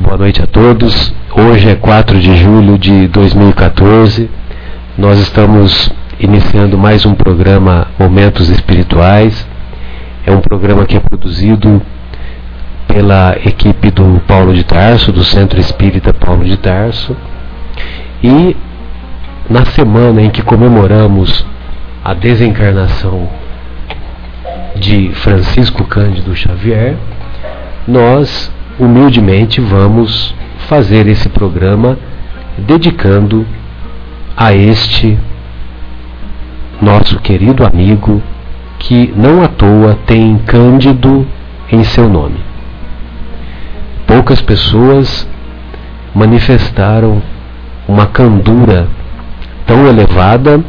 Boa noite a todos. Hoje é 4 de julho de 2014. Nós estamos iniciando mais um programa Momentos Espirituais. É um programa que é produzido pela equipe do Paulo de Tarso, do Centro Espírita Paulo de Tarso. E na semana em que comemoramos a desencarnação de Francisco Cândido Xavier, nós humildemente vamos fazer esse programa dedicando a este nosso querido amigo que não à toa tem Cândido em seu nome. Poucas pessoas manifestaram uma candura tão elevada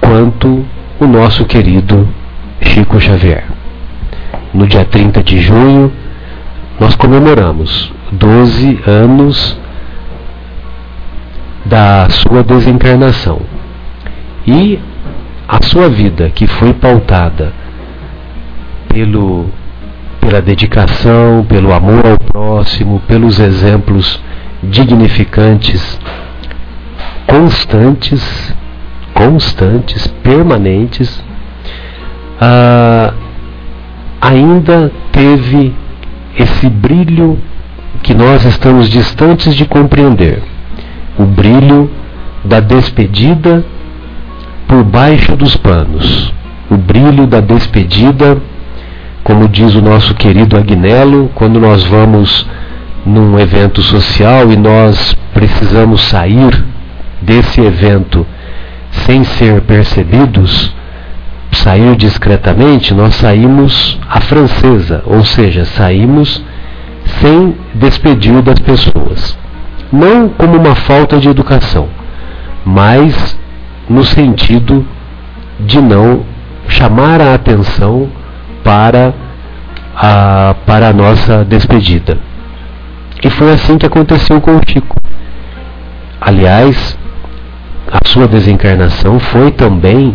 quanto o nosso querido Chico Xavier. No dia 30 de junho, nós comemoramos 12 anos da sua desencarnação. E a sua vida, que foi pautada pelo, pela dedicação, pelo amor ao próximo, pelos exemplos dignificantes, constantes, constantes, permanentes, ah, ainda teve esse brilho que nós estamos distantes de compreender. O brilho da despedida por baixo dos panos, o brilho da despedida, como diz o nosso querido Agnello, quando nós vamos num evento social e nós precisamos sair desse evento sem ser percebidos, sair discretamente, nós saímos à francesa, ou seja, saímos sem despedir das pessoas. Não como uma falta de educação, mas no sentido de não chamar a atenção para a, para a nossa despedida. E foi assim que aconteceu com o Chico. Aliás, a sua desencarnação foi também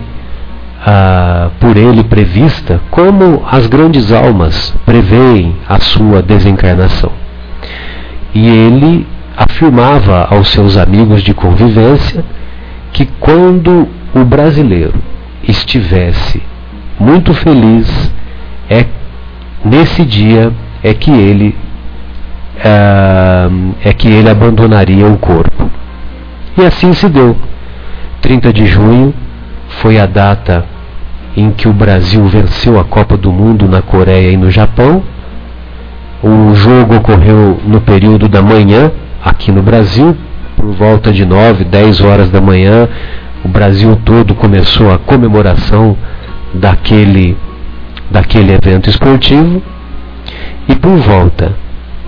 ah, por ele prevista, como as grandes almas preveem a sua desencarnação. E ele afirmava aos seus amigos de convivência que quando o brasileiro estivesse muito feliz, é nesse dia é que ele ah, é que ele abandonaria o corpo. E assim se deu. 30 de junho foi a data em que o Brasil venceu a Copa do Mundo na Coreia e no Japão. O jogo ocorreu no período da manhã, aqui no Brasil, por volta de 9, 10 horas da manhã. O Brasil todo começou a comemoração daquele, daquele evento esportivo. E por volta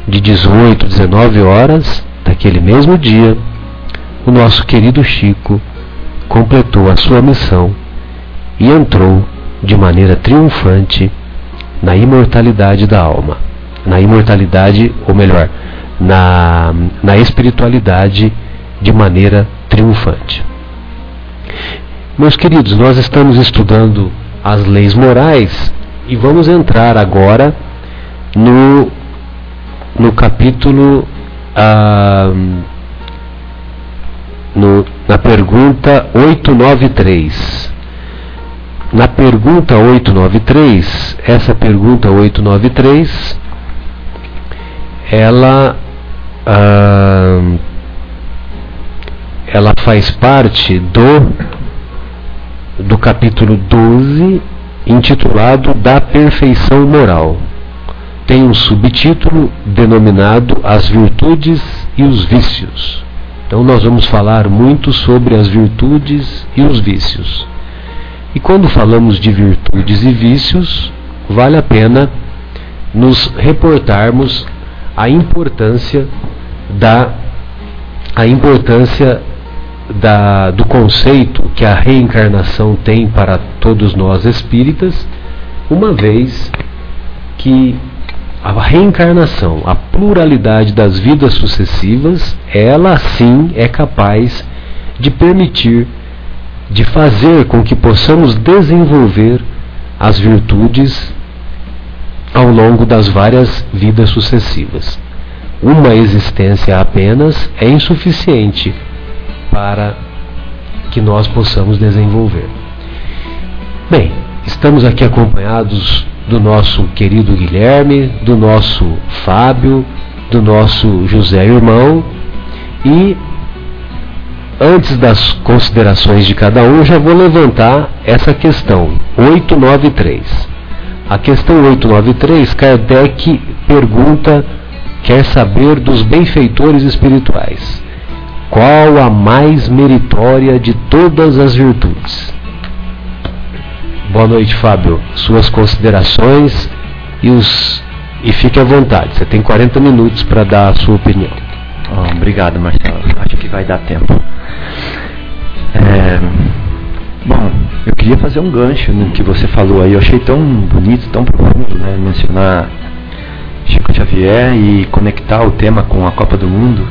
de 18, 19 horas daquele mesmo dia, o nosso querido Chico completou a sua missão e entrou de maneira triunfante na imortalidade da alma. Na imortalidade, ou melhor, na, na espiritualidade de maneira triunfante. Meus queridos, nós estamos estudando as leis morais e vamos entrar agora no, no capítulo. Ah, no, na pergunta 893. Na pergunta 893, essa pergunta 893, ela, ah, ela faz parte do, do capítulo 12, intitulado Da Perfeição Moral. Tem um subtítulo denominado As Virtudes e os Vícios. Então nós vamos falar muito sobre as virtudes e os vícios. E quando falamos de virtudes e vícios, vale a pena nos reportarmos a importância da a importância da, do conceito que a reencarnação tem para todos nós espíritas, uma vez que a reencarnação, a pluralidade das vidas sucessivas, ela sim é capaz de permitir, de fazer com que possamos desenvolver as virtudes ao longo das várias vidas sucessivas. Uma existência apenas é insuficiente para que nós possamos desenvolver. Bem, estamos aqui acompanhados do nosso querido Guilherme, do nosso Fábio, do nosso José Irmão e antes das considerações de cada um, já vou levantar essa questão 893. A questão 893, Kardec pergunta, quer saber dos benfeitores espirituais. Qual a mais meritória de todas as virtudes? Boa noite, Fábio. Suas considerações e, os, e fique à vontade. Você tem 40 minutos para dar a sua opinião. Oh, obrigado, Marcelo. Acho que vai dar tempo. É, bom, eu queria fazer um gancho no que você falou aí. Eu achei tão bonito, tão profundo, né, mencionar Chico Xavier e conectar o tema com a Copa do Mundo,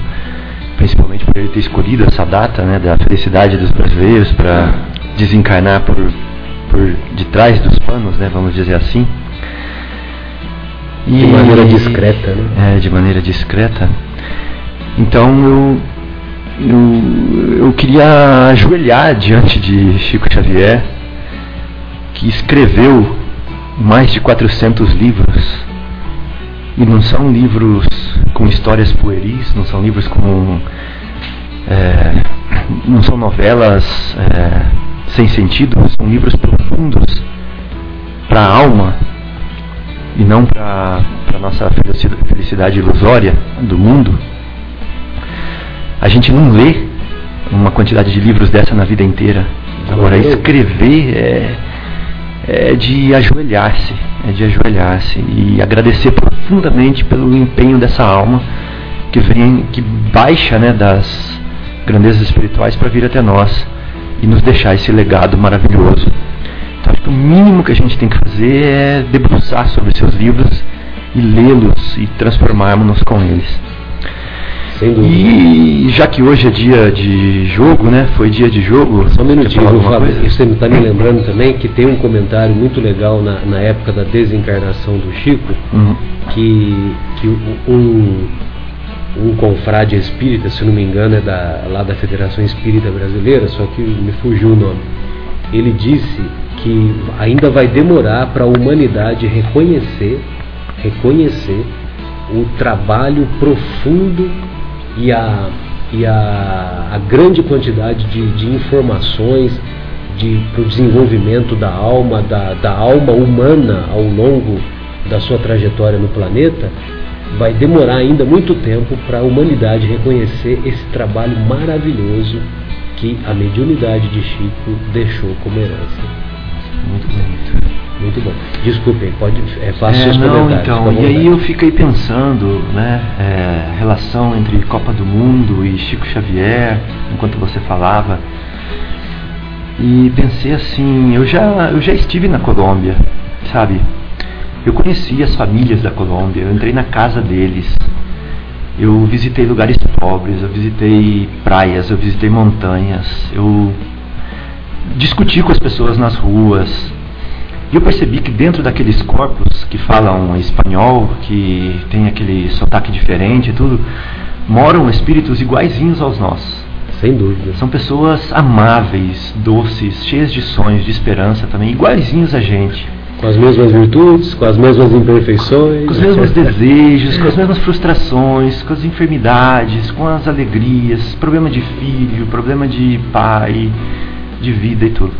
principalmente por ele ter escolhido essa data, né, da felicidade dos brasileiros para desencarnar por por detrás dos panos, né, vamos dizer assim. E, de maneira discreta, né? É, de maneira discreta. Então eu, eu, eu queria ajoelhar diante de Chico Xavier, que escreveu mais de 400 livros. E não são livros com histórias pueris, não são livros com. É, não são novelas. É, sem sentido, são livros profundos para a alma e não para a nossa felicidade ilusória do mundo. A gente não lê uma quantidade de livros dessa na vida inteira. Agora, escrever é, é de ajoelhar-se, é de ajoelhar-se e agradecer profundamente pelo empenho dessa alma que vem, que baixa né, das grandezas espirituais para vir até nós e nos deixar esse legado maravilhoso. Então, acho que o mínimo que a gente tem que fazer é debruçar sobre seus livros e lê-los e transformarmos-nos com eles. E já que hoje é dia de jogo, né? Foi dia de jogo. Só um minutinho, Fábio. Você está me lembrando também que tem um comentário muito legal na, na época da desencarnação do Chico, uhum. que, que um, um confrade espírita, se não me engano, é da, lá da Federação Espírita Brasileira, só que me fugiu o nome. Ele disse que ainda vai demorar para a humanidade reconhecer, reconhecer o trabalho profundo e a, e a, a grande quantidade de, de informações para o desenvolvimento da alma, da, da alma humana ao longo da sua trajetória no planeta, vai demorar ainda muito tempo para a humanidade reconhecer esse trabalho maravilhoso que a mediunidade de Chico deixou como herança. Muito bonito. Muito bom. Desculpem, pode, é fácil é, não, então, e aí eu fiquei pensando, né, é, relação entre Copa do Mundo e Chico Xavier, enquanto você falava, e pensei assim, eu já, eu já estive na Colômbia, sabe? Eu conheci as famílias da Colômbia, eu entrei na casa deles. Eu visitei lugares pobres, eu visitei praias, eu visitei montanhas, eu discuti com as pessoas nas ruas. E eu percebi que dentro daqueles corpos que falam espanhol, que tem aquele sotaque diferente e tudo, moram espíritos iguaizinhos aos nossos. Sem dúvida. São pessoas amáveis, doces, cheias de sonhos, de esperança também, iguaizinhos a gente. Com as mesmas virtudes, com as mesmas imperfeições. Com os mesmos desejos, com as mesmas frustrações, com as enfermidades, com as alegrias, problema de filho, problema de pai, de vida e tudo.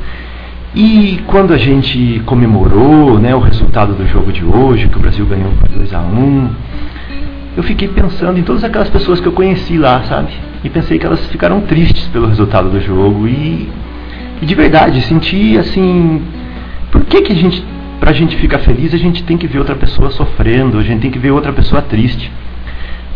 E quando a gente comemorou né, o resultado do jogo de hoje, que o Brasil ganhou por 2 a 1 um, eu fiquei pensando em todas aquelas pessoas que eu conheci lá, sabe? E pensei que elas ficaram tristes pelo resultado do jogo. E, e de verdade, senti assim. Por que, que a gente para a gente ficar feliz, a gente tem que ver outra pessoa sofrendo, a gente tem que ver outra pessoa triste.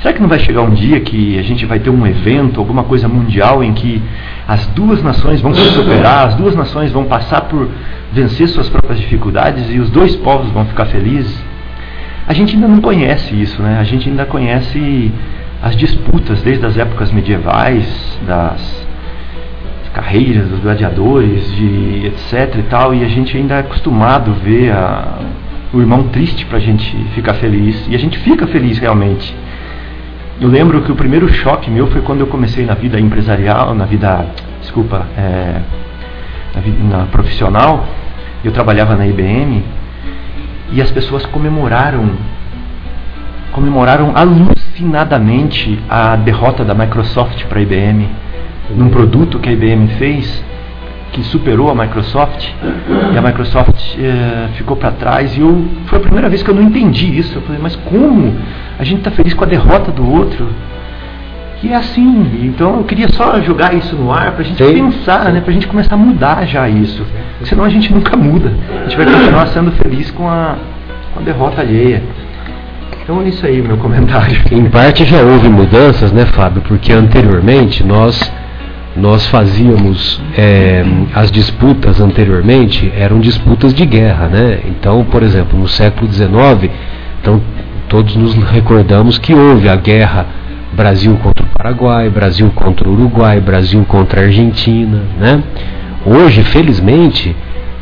Será que não vai chegar um dia que a gente vai ter um evento, alguma coisa mundial em que as duas nações vão se superar, as duas nações vão passar por vencer suas próprias dificuldades e os dois povos vão ficar felizes? A gente ainda não conhece isso, né? A gente ainda conhece as disputas desde as épocas medievais, das carreiras dos gladiadores, de etc e tal, e a gente ainda é acostumado a ver a, o irmão triste para a gente ficar feliz. E a gente fica feliz realmente. Eu lembro que o primeiro choque meu foi quando eu comecei na vida empresarial, na vida, desculpa, é, na, vida, na profissional. Eu trabalhava na IBM e as pessoas comemoraram comemoraram alucinadamente a derrota da Microsoft para a IBM num produto que a IBM fez que superou a Microsoft e a Microsoft eh, ficou para trás e eu foi a primeira vez que eu não entendi isso. Eu falei mas como? A gente está feliz com a derrota do outro. Que é assim então eu queria só jogar isso no ar para a gente Sim. pensar né para a gente começar a mudar já isso. Senão a gente nunca muda. A gente vai continuar sendo feliz com a, com a derrota alheia. Então é isso aí o meu comentário. Em parte já houve mudanças né Fábio? Porque anteriormente nós nós fazíamos é, as disputas anteriormente eram disputas de guerra, né? Então, por exemplo, no século XIX, então todos nos recordamos que houve a guerra Brasil contra o Paraguai, Brasil contra o Uruguai, Brasil contra a Argentina, né? Hoje, felizmente,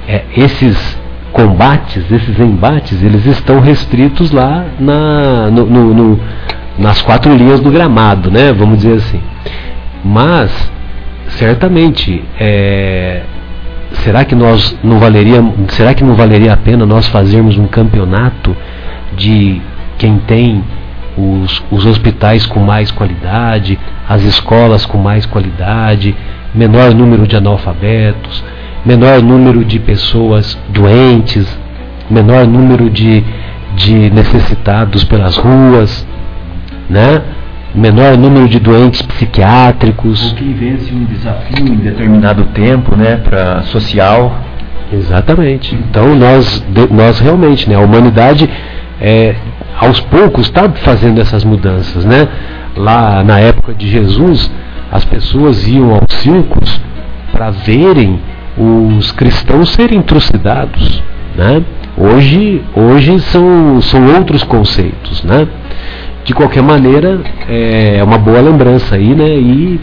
é, esses combates, esses embates, eles estão restritos lá na, no, no, no, nas quatro linhas do gramado, né? Vamos dizer assim. Mas certamente é, será que nós não valeria será que não valeria a pena nós fazermos um campeonato de quem tem os, os hospitais com mais qualidade, as escolas com mais qualidade, menor número de analfabetos, menor número de pessoas doentes, menor número de, de necessitados pelas ruas, né? Menor número de doentes psiquiátricos. Ou quem vence um desafio em determinado tempo, né, para social. Exatamente. Então nós, nós realmente, né, a humanidade é, aos poucos está fazendo essas mudanças, né? Lá na época de Jesus, as pessoas iam aos circos para verem os cristãos serem trucidados, né? Hoje, hoje são, são outros conceitos, né? De qualquer maneira, é uma boa lembrança aí, né? E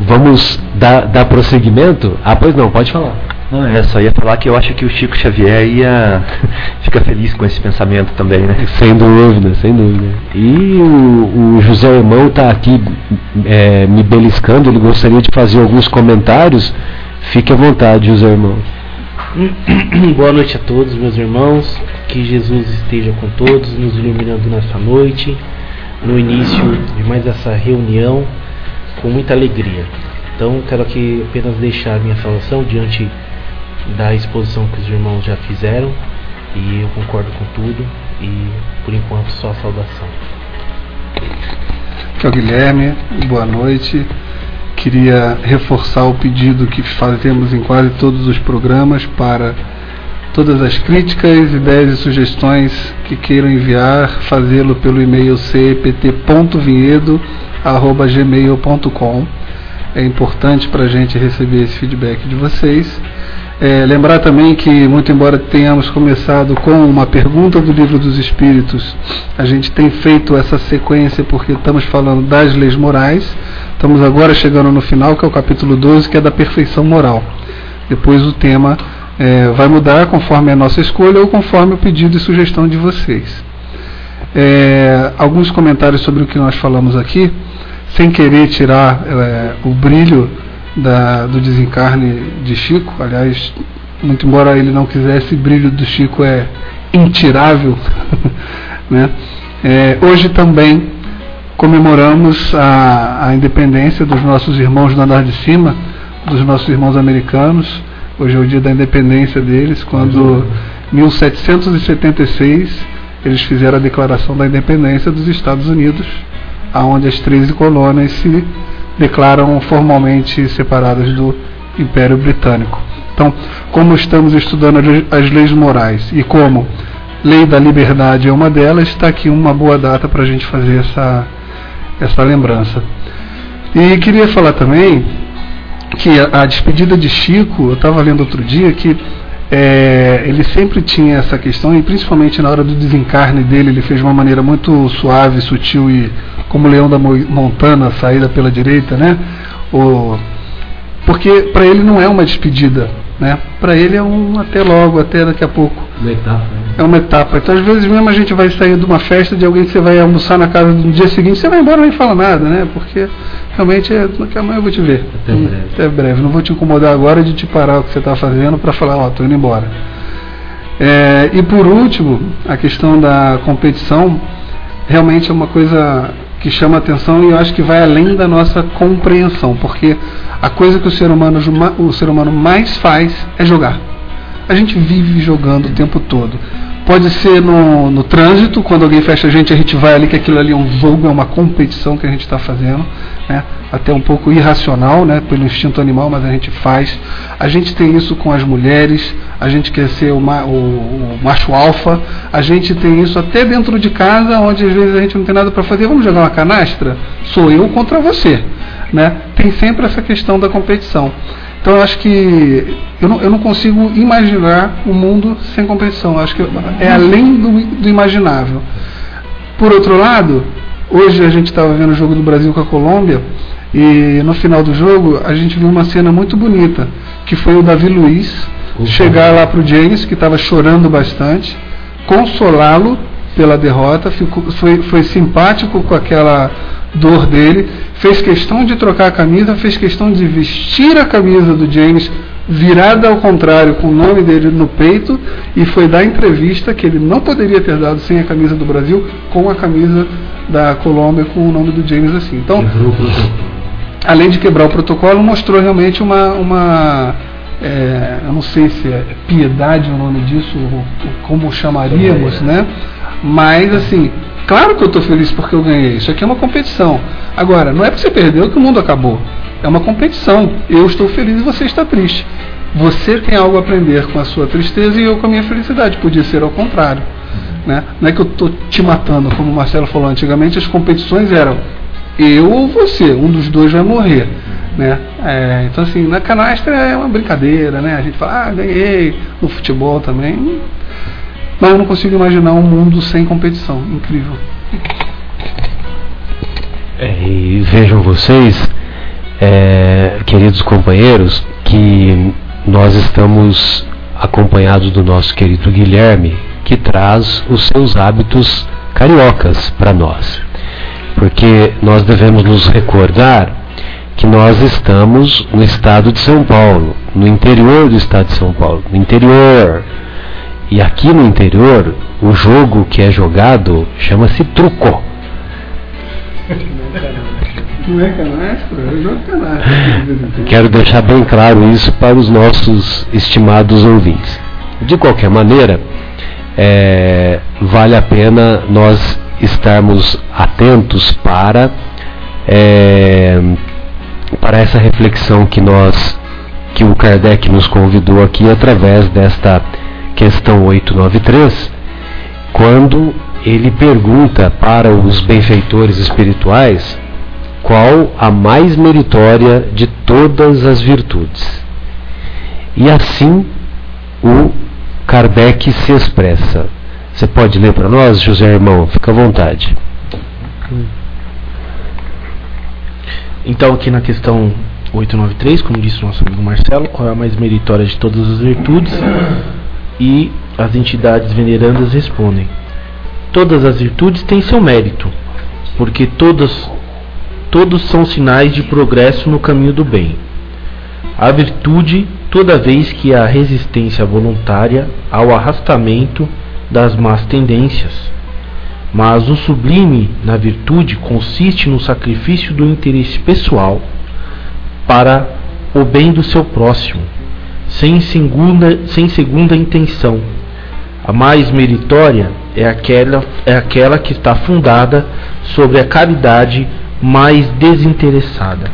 vamos dar, dar prosseguimento. Ah, pois não, pode falar. Não, é, só ia falar que eu acho que o Chico Xavier ia ficar feliz com esse pensamento também, né? Sem dúvida, sem dúvida. E o, o José Irmão está aqui é, me beliscando, ele gostaria de fazer alguns comentários. Fique à vontade, José Irmão. Boa noite a todos, meus irmãos. Que Jesus esteja com todos, nos iluminando nessa noite, no início de mais essa reunião, com muita alegria. Então, quero aqui apenas deixar minha saudação diante da exposição que os irmãos já fizeram, e eu concordo com tudo, e por enquanto só a saudação. Aqui é o Guilherme, boa noite queria reforçar o pedido que fazemos em quase todos os programas para todas as críticas, ideias e sugestões que queiram enviar, fazê-lo pelo e-mail cept.vinhedo.gmail.com. É importante para a gente receber esse feedback de vocês. É, lembrar também que, muito embora tenhamos começado com uma pergunta do Livro dos Espíritos, a gente tem feito essa sequência porque estamos falando das leis morais. Estamos agora chegando no final, que é o capítulo 12, que é da perfeição moral. Depois o tema é, vai mudar conforme a nossa escolha ou conforme o pedido e sugestão de vocês. É, alguns comentários sobre o que nós falamos aqui, sem querer tirar é, o brilho da, do desencarne de Chico. Aliás, muito embora ele não quisesse, o brilho do Chico é intirável. né? É, hoje também comemoramos a, a independência dos nossos irmãos do andar de cima, dos nossos irmãos americanos. Hoje é o dia da independência deles, quando em 1776 eles fizeram a declaração da independência dos Estados Unidos, aonde as 13 colônias se declaram formalmente separadas do Império Britânico. Então, como estamos estudando as leis morais e como lei da liberdade é uma delas, está aqui uma boa data para a gente fazer essa, essa lembrança. E queria falar também que a, a despedida de Chico, eu estava lendo outro dia que é, ele sempre tinha essa questão, e principalmente na hora do desencarne dele, ele fez de uma maneira muito suave, sutil e como Leão da Montana, saída pela direita, né? O, porque para ele não é uma despedida, né? Para ele é um até logo, até daqui a pouco. Uma etapa. Né? É uma etapa. Então, às vezes mesmo a gente vai sair de uma festa de alguém que você vai almoçar na casa no dia seguinte, você vai embora e nem fala nada, né? Porque realmente é, daqui amanhã eu vou te ver. Até breve. Até breve. Não vou te incomodar agora de te parar o que você está fazendo para falar, ó, oh, tô indo embora. É, e por último, a questão da competição realmente é uma coisa que chama atenção e eu acho que vai além da nossa compreensão, porque a coisa que o ser humano, o ser humano mais faz é jogar. A gente vive jogando o tempo todo. Pode ser no, no trânsito, quando alguém fecha a gente, a gente vai ali que aquilo ali é um jogo, é uma competição que a gente está fazendo, né? até um pouco irracional, né? pelo instinto animal, mas a gente faz. A gente tem isso com as mulheres, a gente quer ser o, ma, o, o macho alfa, a gente tem isso até dentro de casa, onde às vezes a gente não tem nada para fazer, vamos jogar uma canastra? Sou eu contra você. Né? Tem sempre essa questão da competição. Então eu acho que eu não, eu não consigo imaginar um mundo sem competição. Eu acho que é além do, do imaginável. Por outro lado, hoje a gente estava vendo o jogo do Brasil com a Colômbia e no final do jogo a gente viu uma cena muito bonita, que foi o Davi Luiz chegar lá para o James, que estava chorando bastante, consolá-lo pela derrota, ficou, foi, foi simpático com aquela dor dele, fez questão de trocar a camisa, fez questão de vestir a camisa do James virada ao contrário, com o nome dele no peito, e foi dar entrevista que ele não poderia ter dado sem a camisa do Brasil, com a camisa da Colômbia com o nome do James assim. Então, além de quebrar o protocolo, mostrou realmente uma, uma é, eu não sei se é piedade o nome disso, ou, como chamaríamos, né? Mas assim, Claro que eu estou feliz porque eu ganhei. Isso aqui é uma competição. Agora, não é porque você perdeu que o mundo acabou. É uma competição. Eu estou feliz e você está triste. Você tem algo a aprender com a sua tristeza e eu com a minha felicidade. Podia ser ao contrário. Né? Não é que eu estou te matando, como o Marcelo falou antigamente, as competições eram eu ou você, um dos dois vai morrer. Né? É, então assim, na canastra é uma brincadeira, né? A gente fala, ah, ganhei, no futebol também. Mas eu não consigo imaginar um mundo sem competição. Incrível. É, e vejam vocês, é, queridos companheiros, que nós estamos acompanhados do nosso querido Guilherme, que traz os seus hábitos cariocas para nós. Porque nós devemos nos recordar que nós estamos no estado de São Paulo, no interior do estado de São Paulo, no interior e aqui no interior, o jogo que é jogado chama-se truco. Não é canastra? Eu jogo canastra. Quero deixar bem claro isso para os nossos estimados ouvintes. De qualquer maneira, é, vale a pena nós estarmos atentos para, é, para essa reflexão que nós que o Kardec nos convidou aqui através desta questão 893, quando ele pergunta para os benfeitores espirituais qual a mais meritória de todas as virtudes. E assim o Kardec se expressa. Você pode ler para nós, José Irmão? Fica à vontade. Então, aqui na questão 893, como disse o nosso amigo Marcelo, qual é a mais meritória de todas as virtudes? E as entidades venerandas respondem: Todas as virtudes têm seu mérito, porque todas, todos são sinais de progresso no caminho do bem. A virtude, toda vez que há resistência voluntária ao arrastamento das más tendências. Mas o sublime na virtude consiste no sacrifício do interesse pessoal para o bem do seu próximo sem segunda, sem segunda intenção. A mais meritória é aquela, é aquela que está fundada sobre a caridade mais desinteressada.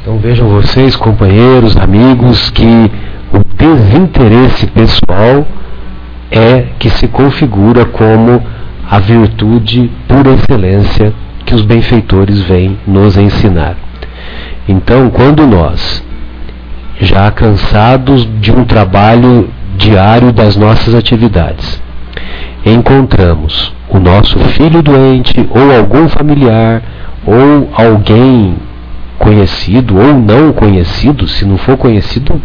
Então vejam vocês, companheiros, amigos, que o desinteresse pessoal é que se configura como a virtude por excelência que os benfeitores vêm nos ensinar. Então, quando nós já cansados de um trabalho diário das nossas atividades. Encontramos o nosso filho doente ou algum familiar ou alguém conhecido ou não conhecido, se não for conhecido,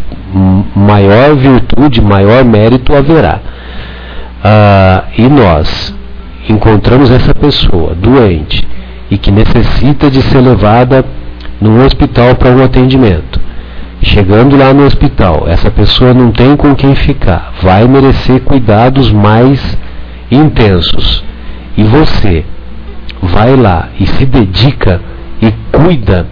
maior virtude, maior mérito haverá. Ah, e nós encontramos essa pessoa doente e que necessita de ser levada num hospital para um atendimento. Chegando lá no hospital, essa pessoa não tem com quem ficar, vai merecer cuidados mais intensos. E você vai lá e se dedica e cuida,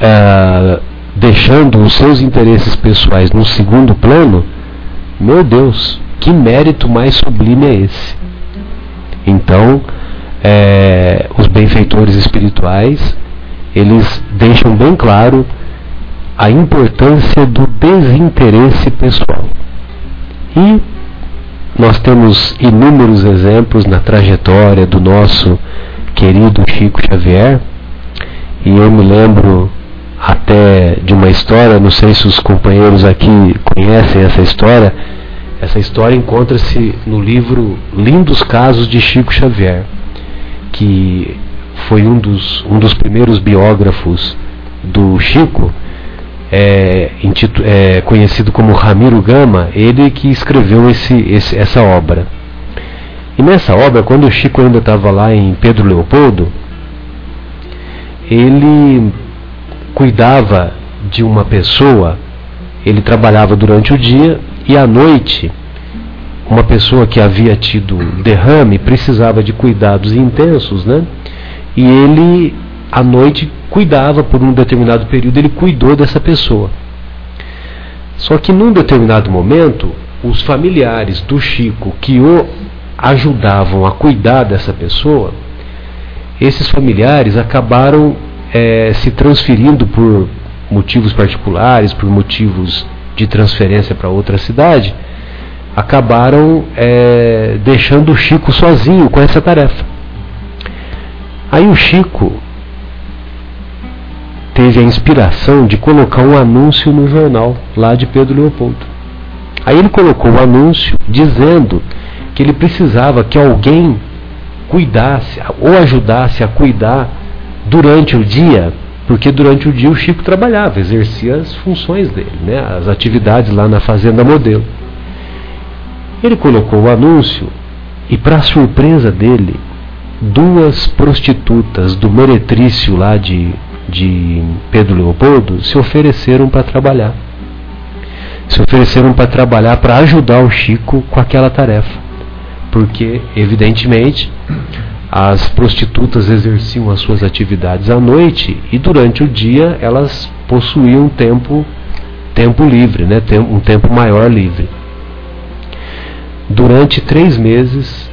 uh, deixando os seus interesses pessoais no segundo plano, meu Deus, que mérito mais sublime é esse? Então, é, os benfeitores espirituais, eles deixam bem claro a importância do desinteresse pessoal. E nós temos inúmeros exemplos na trajetória do nosso querido Chico Xavier, e eu me lembro até de uma história, não sei se os companheiros aqui conhecem essa história. Essa história encontra-se no livro Lindos Casos de Chico Xavier que foi um dos, um dos primeiros biógrafos do Chico, é, é, conhecido como Ramiro Gama, ele que escreveu esse, esse, essa obra. E nessa obra, quando o Chico ainda estava lá em Pedro Leopoldo, ele cuidava de uma pessoa, ele trabalhava durante o dia e à noite uma pessoa que havia tido derrame precisava de cuidados intensos, né? E ele à noite cuidava por um determinado período, ele cuidou dessa pessoa. Só que num determinado momento, os familiares do Chico que o ajudavam a cuidar dessa pessoa, esses familiares acabaram é, se transferindo por motivos particulares, por motivos de transferência para outra cidade acabaram é, deixando o Chico sozinho com essa tarefa. Aí o Chico teve a inspiração de colocar um anúncio no jornal lá de Pedro Leopoldo. Aí ele colocou o um anúncio dizendo que ele precisava que alguém cuidasse ou ajudasse a cuidar durante o dia, porque durante o dia o Chico trabalhava, exercia as funções dele, né, as atividades lá na Fazenda Modelo. Ele colocou o anúncio e, para surpresa dele, duas prostitutas do meretrício lá de, de Pedro Leopoldo se ofereceram para trabalhar. Se ofereceram para trabalhar para ajudar o Chico com aquela tarefa. Porque, evidentemente, as prostitutas exerciam as suas atividades à noite e durante o dia elas possuíam tempo, tempo livre, né? um tempo maior livre. Durante três meses,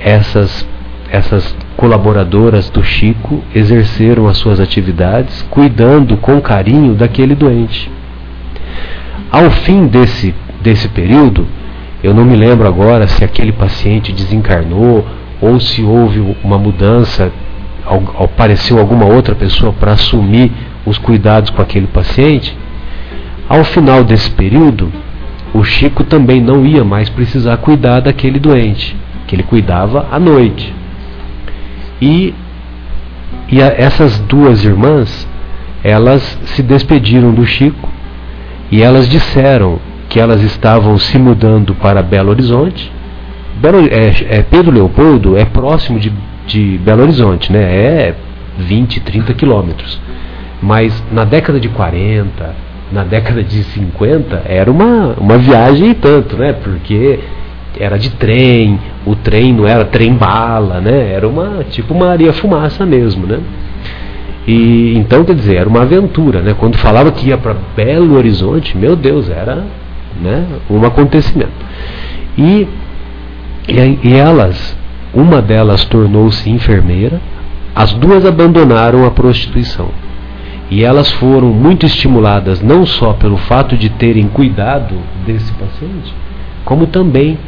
essas, essas colaboradoras do Chico exerceram as suas atividades, cuidando com carinho daquele doente. Ao fim desse, desse período, eu não me lembro agora se aquele paciente desencarnou ou se houve uma mudança, apareceu alguma outra pessoa para assumir os cuidados com aquele paciente. Ao final desse período, o Chico também não ia mais precisar cuidar daquele doente, que ele cuidava à noite. E, e a, essas duas irmãs, elas se despediram do Chico e elas disseram que elas estavam se mudando para Belo Horizonte. Belo, é, é, Pedro Leopoldo é próximo de, de Belo Horizonte, né? é 20, 30 quilômetros. Mas na década de 40, na década de 50 era uma, uma viagem e tanto, né? Porque era de trem, o trem não era trem bala, né? Era uma tipo uma areia fumaça mesmo, né? E então quer dizer, era uma aventura, né? Quando falava que ia para Belo Horizonte, meu Deus, era, né, um acontecimento. E e, e elas, uma delas tornou-se enfermeira, as duas abandonaram a prostituição. E elas foram muito estimuladas não só pelo fato de terem cuidado desse paciente, como também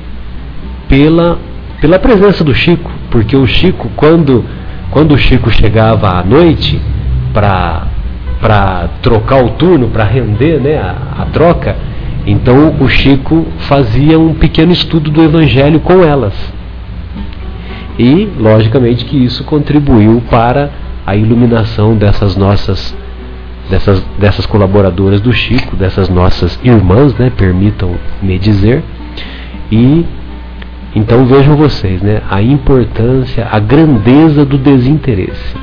pela, pela presença do Chico, porque o Chico, quando, quando o Chico chegava à noite para trocar o turno, para render né, a, a troca, então o Chico fazia um pequeno estudo do Evangelho com elas. E, logicamente, que isso contribuiu para a iluminação dessas nossas dessas, dessas colaboradoras do Chico, dessas nossas irmãs, né, permitam-me dizer. E então vejam vocês, né, a importância, a grandeza do desinteresse.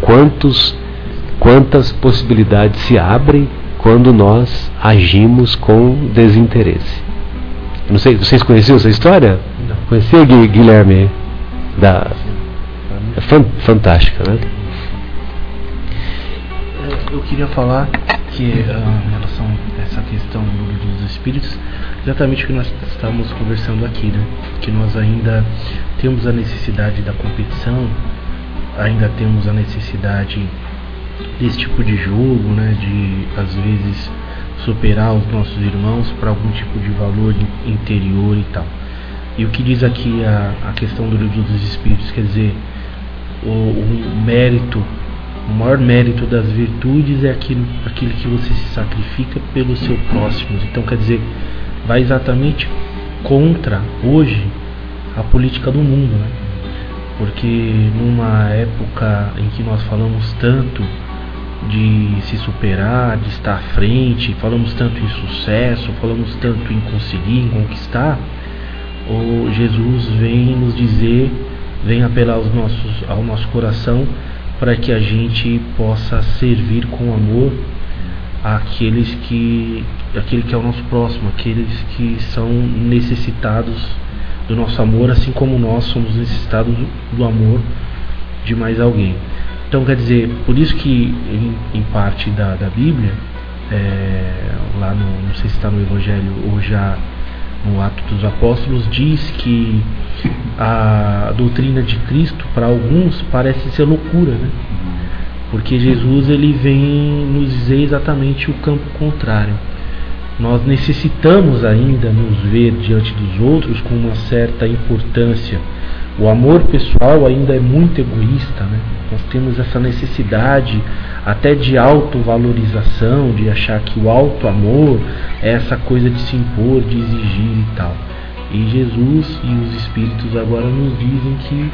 Quantos, quantas possibilidades se abrem quando nós agimos com desinteresse. Não sei, vocês conheciam essa história? Não. Conhecia Guilherme? Da, é fantástica, né? eu queria falar que uh, em relação a essa questão do livro dos espíritos, exatamente o que nós estamos conversando aqui, né? Que nós ainda temos a necessidade da competição, ainda temos a necessidade desse tipo de jogo, né? De às vezes superar os nossos irmãos para algum tipo de valor interior e tal. E o que diz aqui a, a questão do livro dos espíritos, quer dizer, o, o mérito o maior mérito das virtudes é aquilo, aquilo que você se sacrifica pelo seu próximo. Então, quer dizer, vai exatamente contra hoje a política do mundo, né? Porque numa época em que nós falamos tanto de se superar, de estar à frente, falamos tanto em sucesso, falamos tanto em conseguir, em conquistar, o Jesus vem nos dizer, vem apelar aos nossos, ao nosso coração para que a gente possa servir com amor aqueles que aquele que é o nosso próximo, aqueles que são necessitados do nosso amor, assim como nós somos necessitados do, amor de mais alguém. Então quer dizer, por isso que em, em parte da, da Bíblia, é, lá no, não sei se está no Evangelho ou já no Ato dos Apóstolos, diz que a doutrina de Cristo para alguns parece ser loucura, né? Porque Jesus ele vem nos dizer exatamente o campo contrário. Nós necessitamos ainda nos ver diante dos outros com uma certa importância. O amor pessoal ainda é muito egoísta, né? Nós temos essa necessidade até de autovalorização, de achar que o alto amor é essa coisa de se impor, de exigir e tal. E Jesus e os Espíritos agora nos dizem que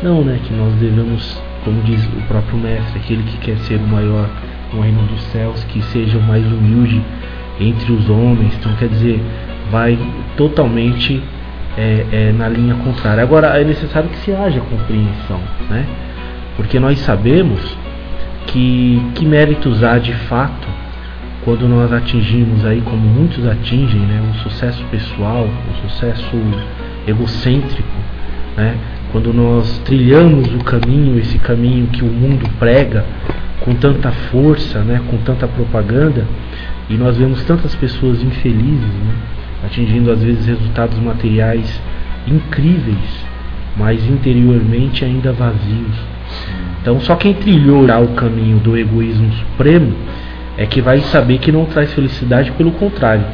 não, né? Que nós devemos, como diz o próprio Mestre, aquele que quer ser o maior no reino dos céus, que seja o mais humilde entre os homens. Então, quer dizer, vai totalmente é, é, na linha contrária. Agora, é necessário que se haja compreensão, né? Porque nós sabemos que, que méritos há de fato quando nós atingimos aí, como muitos atingem, né, um sucesso pessoal, um sucesso egocêntrico, né, quando nós trilhamos o caminho, esse caminho que o mundo prega com tanta força, né, com tanta propaganda, e nós vemos tantas pessoas infelizes, né, atingindo às vezes resultados materiais incríveis, mas interiormente ainda vazios. Então, só quem trilhou o caminho do egoísmo supremo é que vai saber que não traz felicidade, pelo contrário,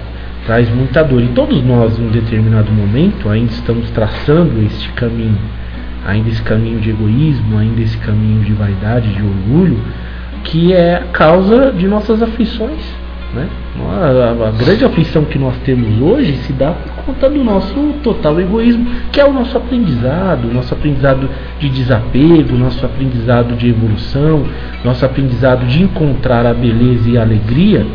traz muita dor. E todos nós, em um determinado momento, ainda estamos traçando este caminho, ainda esse caminho de egoísmo, ainda esse caminho de vaidade, de orgulho, que é a causa de nossas aflições. Né? A, a, grande aflição que nós temos hoje se dá por conta do nosso total egoísmo, que é o nosso aprendizado, nosso aprendizado de desapego, nosso aprendizado de evolução, nosso aprendizado de encontrar a beleza e a alegria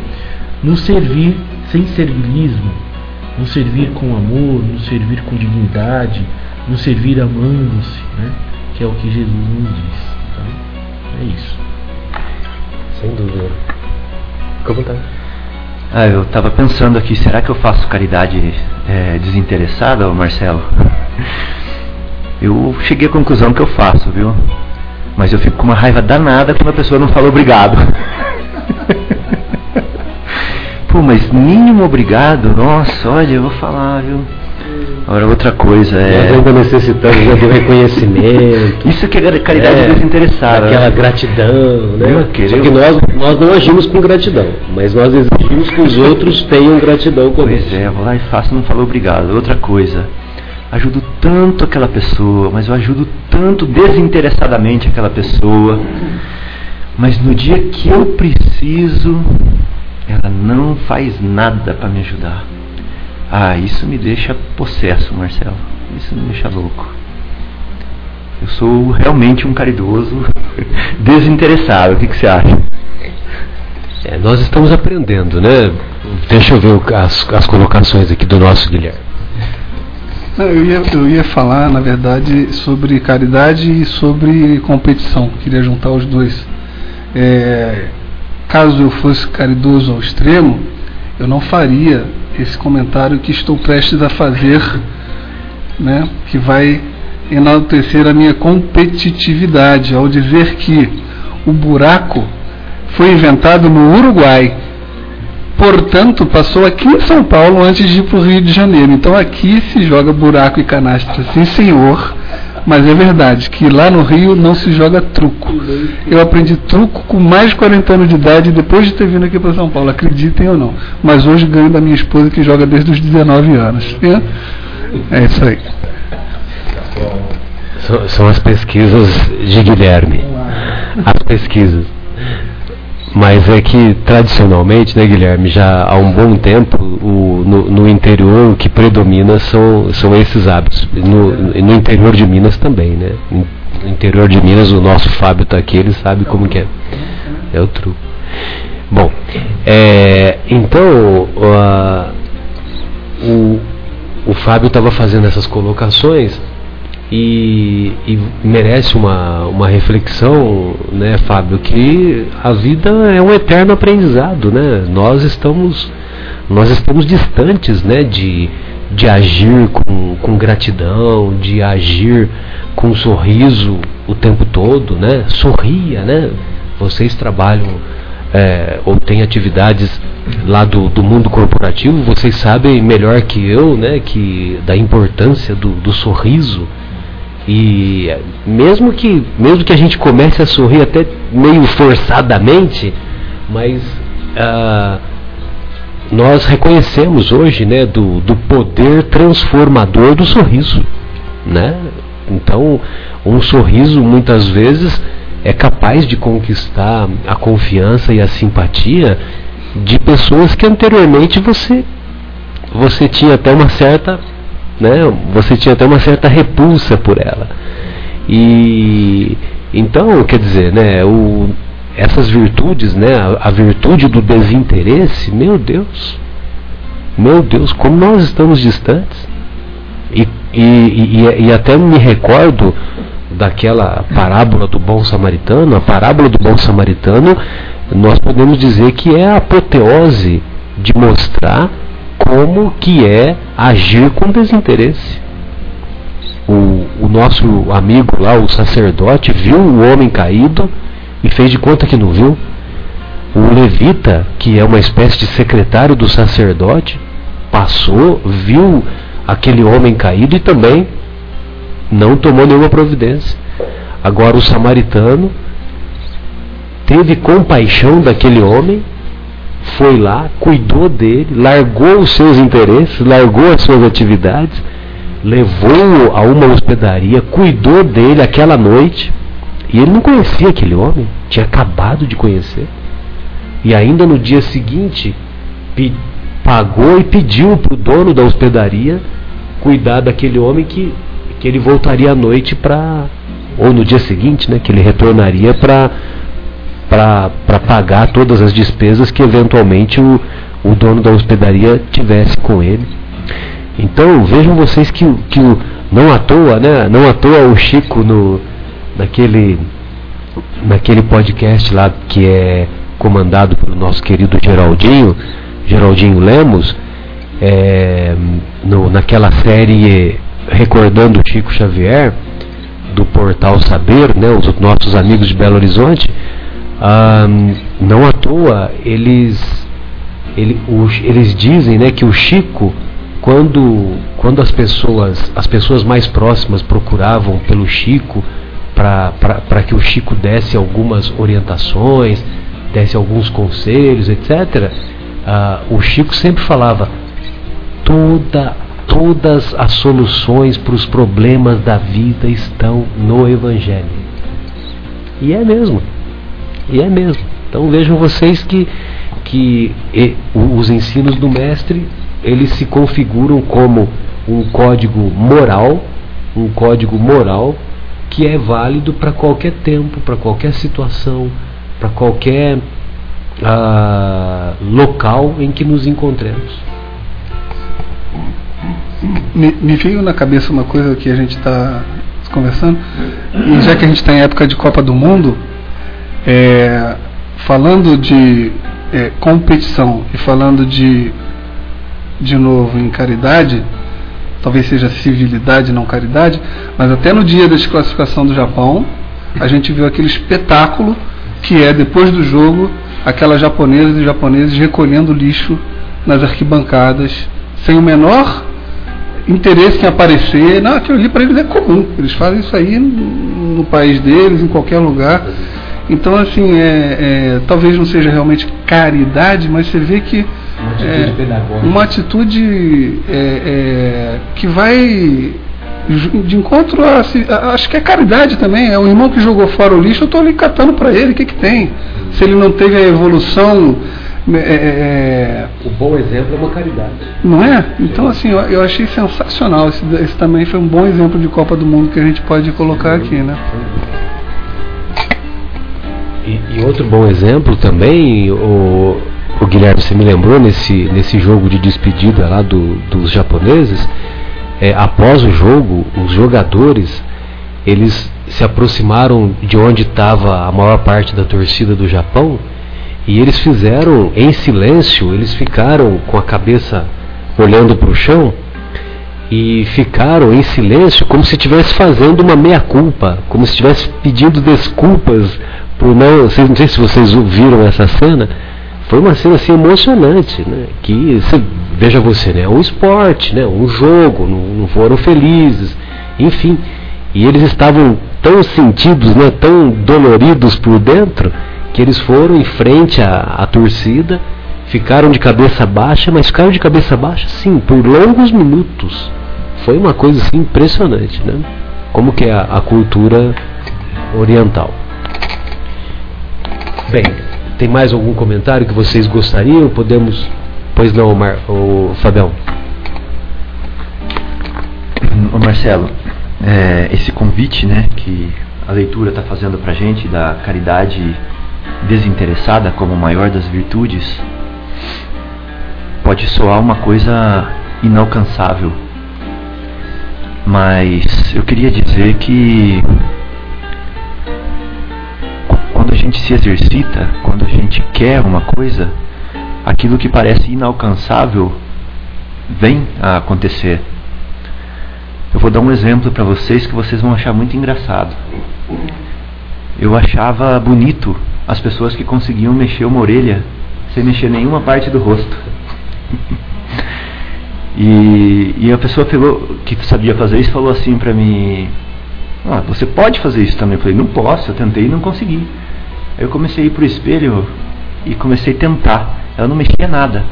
no servir sem servilismo, no servir com amor, no servir com dignidade, no servir amando-se, né? que é o que Jesus nos diz. Então, é isso. Sem dúvida. Fica à vontade. Ah, eu estava pensando aqui, será que eu faço caridade é, desinteressada, Marcelo? Eu cheguei à conclusão que eu faço, viu? Mas eu fico com uma raiva danada quando a pessoa não fala obrigado. Pô, mas mínimo obrigado? Nossa, olha, eu vou falar, viu? Agora outra coisa é. Nós ainda necessitamos do reconhecimento. Isso que é caridade é, desinteressada. Aquela gratidão, né? Só que nós, nós não agimos com gratidão, mas nós exigimos que os outros tenham gratidão conosco. Pois é, vou lá e faço, não falou obrigado. Outra coisa. Ajudo tanto aquela pessoa, mas eu ajudo tanto desinteressadamente aquela pessoa. Mas no dia que eu preciso, ela não faz nada para me ajudar. Ah, isso me deixa possesso, Marcelo. Isso me deixa louco. Eu sou realmente um caridoso desinteressado. O que, que você acha? É, nós estamos aprendendo, né? Deixa eu ver as, as colocações aqui do nosso Guilherme. Não, eu, ia, eu ia falar, na verdade, sobre caridade e sobre competição. Queria juntar os dois. É, caso eu fosse caridoso ao extremo, eu não faria esse comentário que estou prestes a fazer, né, que vai enaltecer a minha competitividade ao dizer que o buraco foi inventado no Uruguai. Portanto, passou aqui em São Paulo antes de ir para o Rio de Janeiro. Então aqui se joga buraco e canastra, sim senhor. Mas é verdade que lá no Rio não se joga truco. Eu aprendi truco com mais de 40 anos de idade depois de ter vindo aqui para São Paulo, acreditem ou não. Mas hoje ganho da minha esposa que joga desde os 19 anos. É, é isso aí. São as pesquisas de Guilherme. As pesquisas. Mas é que tradicionalmente, né, Guilherme, já há um bom tempo, o, no, no, interior o que predomina são, são esses hábitos. No, no interior de Minas também, né? No interior de Minas o nosso Fábio está aqui, ele sabe como que é. É o truque. Bom, é, então uh, o, o Fábio estava fazendo essas colocações e, e, merece uma, uma reflexão, né, Fábio, que a vida é um eterno aprendizado, né? Nós estamos nós estamos distantes, né, de, de agir com, com gratidão, de agir com sorriso o tempo todo, né? Sorria, né? Vocês trabalham é, ou têm atividades lá do, do mundo corporativo, vocês sabem melhor que eu, né, que da importância do, do sorriso e mesmo que, mesmo que a gente comece a sorrir até meio forçadamente, mas uh, nós reconhecemos hoje né, do, do poder transformador do sorriso. Né? Então, um sorriso muitas vezes é capaz de conquistar a confiança e a simpatia de pessoas que anteriormente você, você tinha até uma certa né? Você tinha até uma certa repulsa por ela. E então, quer dizer, né, o, essas virtudes, né, a, a, virtude do desinteresse, meu Deus, meu Deus, como nós estamos distantes. E, e, e, e até me recordo daquela parábola do bom samaritano, a parábola do bom samaritano, nós podemos dizer que é a apoteose de mostrar como que é agir com desinteresse. O, o nosso amigo lá, o sacerdote, viu o homem caído e fez de conta que não viu. O levita, que é uma espécie de secretário do sacerdote, passou, viu aquele homem caído e também não tomou nenhuma providência. Agora o samaritano teve compaixão daquele homem foi lá, cuidou dele, largou os seus interesses, largou as suas atividades, levou-o a uma hospedaria, cuidou dele aquela noite. E ele não conhecia aquele homem, tinha acabado de conhecer. E ainda no dia seguinte, pagou e pediu para o dono da hospedaria cuidar daquele homem que, que ele voltaria à noite para. Ou no dia seguinte, né, que ele retornaria para para pagar todas as despesas que eventualmente o, o dono da hospedaria tivesse com ele. Então vejam vocês que, que não à toa, né? Não à toa o Chico no, naquele, naquele podcast lá que é comandado pelo nosso querido Geraldinho, Geraldinho Lemos, é, no, naquela série Recordando Chico Xavier, do portal Saber, né, os nossos amigos de Belo Horizonte, não à toa eles, ele, eles dizem né, que o Chico, quando, quando as, pessoas, as pessoas mais próximas procuravam pelo Chico para que o Chico desse algumas orientações, desse alguns conselhos, etc., uh, o Chico sempre falava: toda, todas as soluções para os problemas da vida estão no Evangelho. E é mesmo. E é mesmo. Então vejam vocês que, que e, os ensinos do mestre eles se configuram como um código moral, um código moral que é válido para qualquer tempo, para qualquer situação, para qualquer ah, local em que nos encontremos. Me, me veio na cabeça uma coisa que a gente está conversando, e já que a gente está em época de Copa do Mundo, é, falando de é, competição e falando de, de novo em caridade, talvez seja civilidade, não caridade, mas até no dia da desclassificação do Japão, a gente viu aquele espetáculo que é, depois do jogo, aquelas japonesas e japoneses recolhendo lixo nas arquibancadas, sem o menor interesse em aparecer. Não, aquilo ali para eles é comum. Eles fazem isso aí no país deles, em qualquer lugar. Então, assim, é, é, talvez não seja realmente caridade, mas você vê que uma atitude, é, uma atitude é, é, que vai de encontro a, a, acho que é caridade também é o irmão que jogou fora o lixo eu estou ali catando para ele o que que tem? Se ele não teve a evolução né, é, é, o bom exemplo é uma caridade. Não é? Então assim eu, eu achei sensacional esse, esse, também foi um bom exemplo de Copa do Mundo que a gente pode colocar aqui né e, outro bom exemplo também o o Guilherme você me lembrou nesse, nesse jogo de despedida lá do, dos japoneses, é, após o jogo, os jogadores eles se aproximaram de onde estava a maior parte da torcida do Japão e eles fizeram em silêncio, eles ficaram com a cabeça olhando para o chão e ficaram em silêncio como se estivesse fazendo uma meia-culpa, como se estivesse pedindo desculpas por não. Não sei se vocês viram essa cena foi uma cena assim emocionante, né? Que você, veja você, né? Um esporte, né? Um jogo, não, não, foram felizes, enfim. E eles estavam tão sentidos, né? Tão doloridos por dentro que eles foram em frente à, à torcida, ficaram de cabeça baixa, mas ficaram de cabeça baixa, sim, por longos minutos. Foi uma coisa assim impressionante, né? Como que é a, a cultura oriental. Bem, tem mais algum comentário que vocês gostariam? Podemos. Pois não, o Fabião. Ô Marcelo, é, esse convite né, que a leitura está fazendo para gente da caridade desinteressada como maior das virtudes pode soar uma coisa inalcançável, mas eu queria dizer que quando a gente se exercita, quando a gente quer uma coisa, aquilo que parece inalcançável vem a acontecer. Eu vou dar um exemplo para vocês que vocês vão achar muito engraçado. Eu achava bonito as pessoas que conseguiam mexer uma orelha sem mexer nenhuma parte do rosto. e, e, a pessoa pegou, que sabia fazer isso falou assim para mim: ah, Você pode fazer isso também? Eu falei: Não posso, eu tentei e não consegui. Aí eu comecei a ir pro espelho e comecei a tentar. Ela não mexia nada.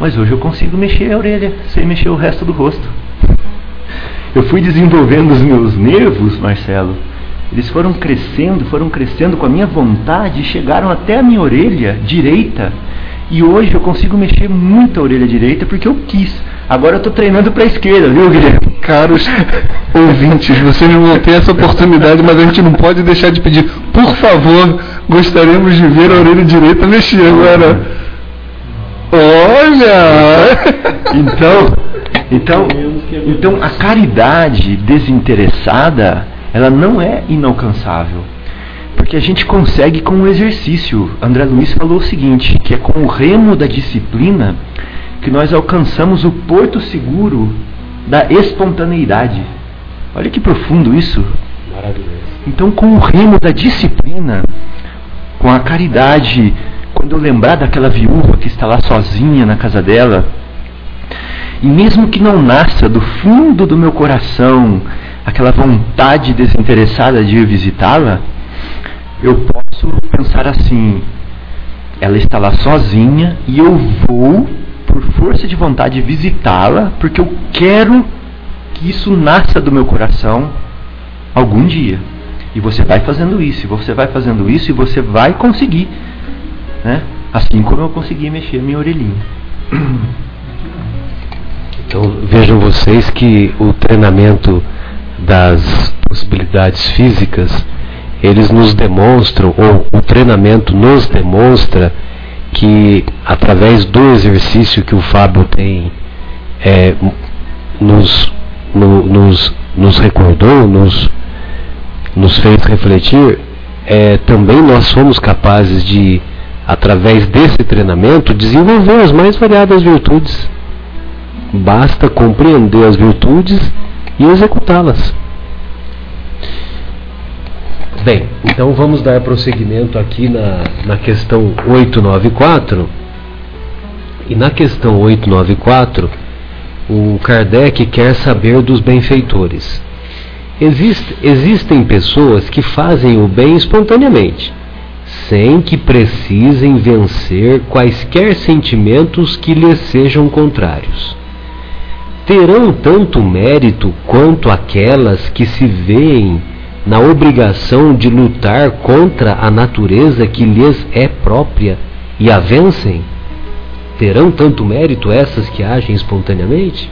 Mas hoje eu consigo mexer a orelha sem mexer o resto do rosto. Eu fui desenvolvendo os meus nervos, Marcelo. Eles foram crescendo, foram crescendo com a minha vontade e chegaram até a minha orelha direita. E hoje eu consigo mexer muito a orelha direita porque eu quis. Agora eu estou treinando para a esquerda, viu, Guilherme? Caros ouvintes, vocês não vão ter essa oportunidade, mas a gente não pode deixar de pedir. Por favor, gostaríamos de ver a orelha direita mexer agora. Olha! Então, então, então a caridade desinteressada, ela não é inalcançável. Porque a gente consegue com o exercício. André Luiz falou o seguinte, que é com o remo da disciplina que nós alcançamos o porto seguro da espontaneidade. Olha que profundo isso. Então, com o remo da disciplina, com a caridade, quando eu lembrar daquela viúva que está lá sozinha na casa dela, e mesmo que não nasça do fundo do meu coração aquela vontade desinteressada de ir visitá-la, eu posso pensar assim: ela está lá sozinha e eu vou, por força de vontade, visitá-la, porque eu quero que isso nasça do meu coração algum dia. E você vai fazendo isso, e você vai fazendo isso, e você vai conseguir. Né? Assim como eu consegui mexer minha orelhinha. Então vejam vocês que o treinamento das possibilidades físicas, eles nos demonstram, ou o treinamento nos demonstra, que através do exercício que o Fábio tem é, nos, no, nos, nos recordou, nos, nos fez refletir, é, também nós somos capazes de, através desse treinamento, desenvolver as mais variadas virtudes. Basta compreender as virtudes e executá-las. Bem, então vamos dar prosseguimento aqui na, na questão 894. E na questão 894, o Kardec quer saber dos benfeitores. Existe, existem pessoas que fazem o bem espontaneamente, sem que precisem vencer quaisquer sentimentos que lhes sejam contrários. Terão tanto mérito quanto aquelas que se veem na obrigação de lutar contra a natureza que lhes é própria e a vencem? Terão tanto mérito essas que agem espontaneamente?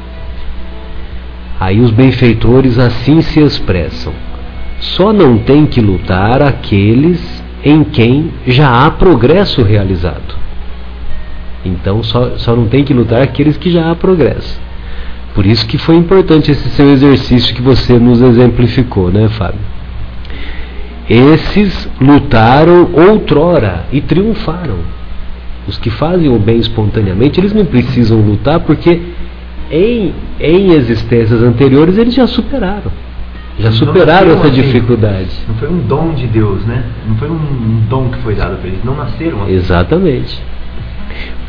Aí os benfeitores assim se expressam. Só não tem que lutar aqueles em quem já há progresso realizado. Então só, só não tem que lutar aqueles que já há progresso. Por isso que foi importante esse seu exercício que você nos exemplificou, né, Fábio? Esses lutaram outrora e triunfaram. Os que fazem o bem espontaneamente, eles não precisam lutar porque em, em existências anteriores eles já superaram. Já superaram essa assim. dificuldade. Não foi um dom de Deus, né? Não foi um dom que foi dado para eles. Não nasceram assim. Exatamente.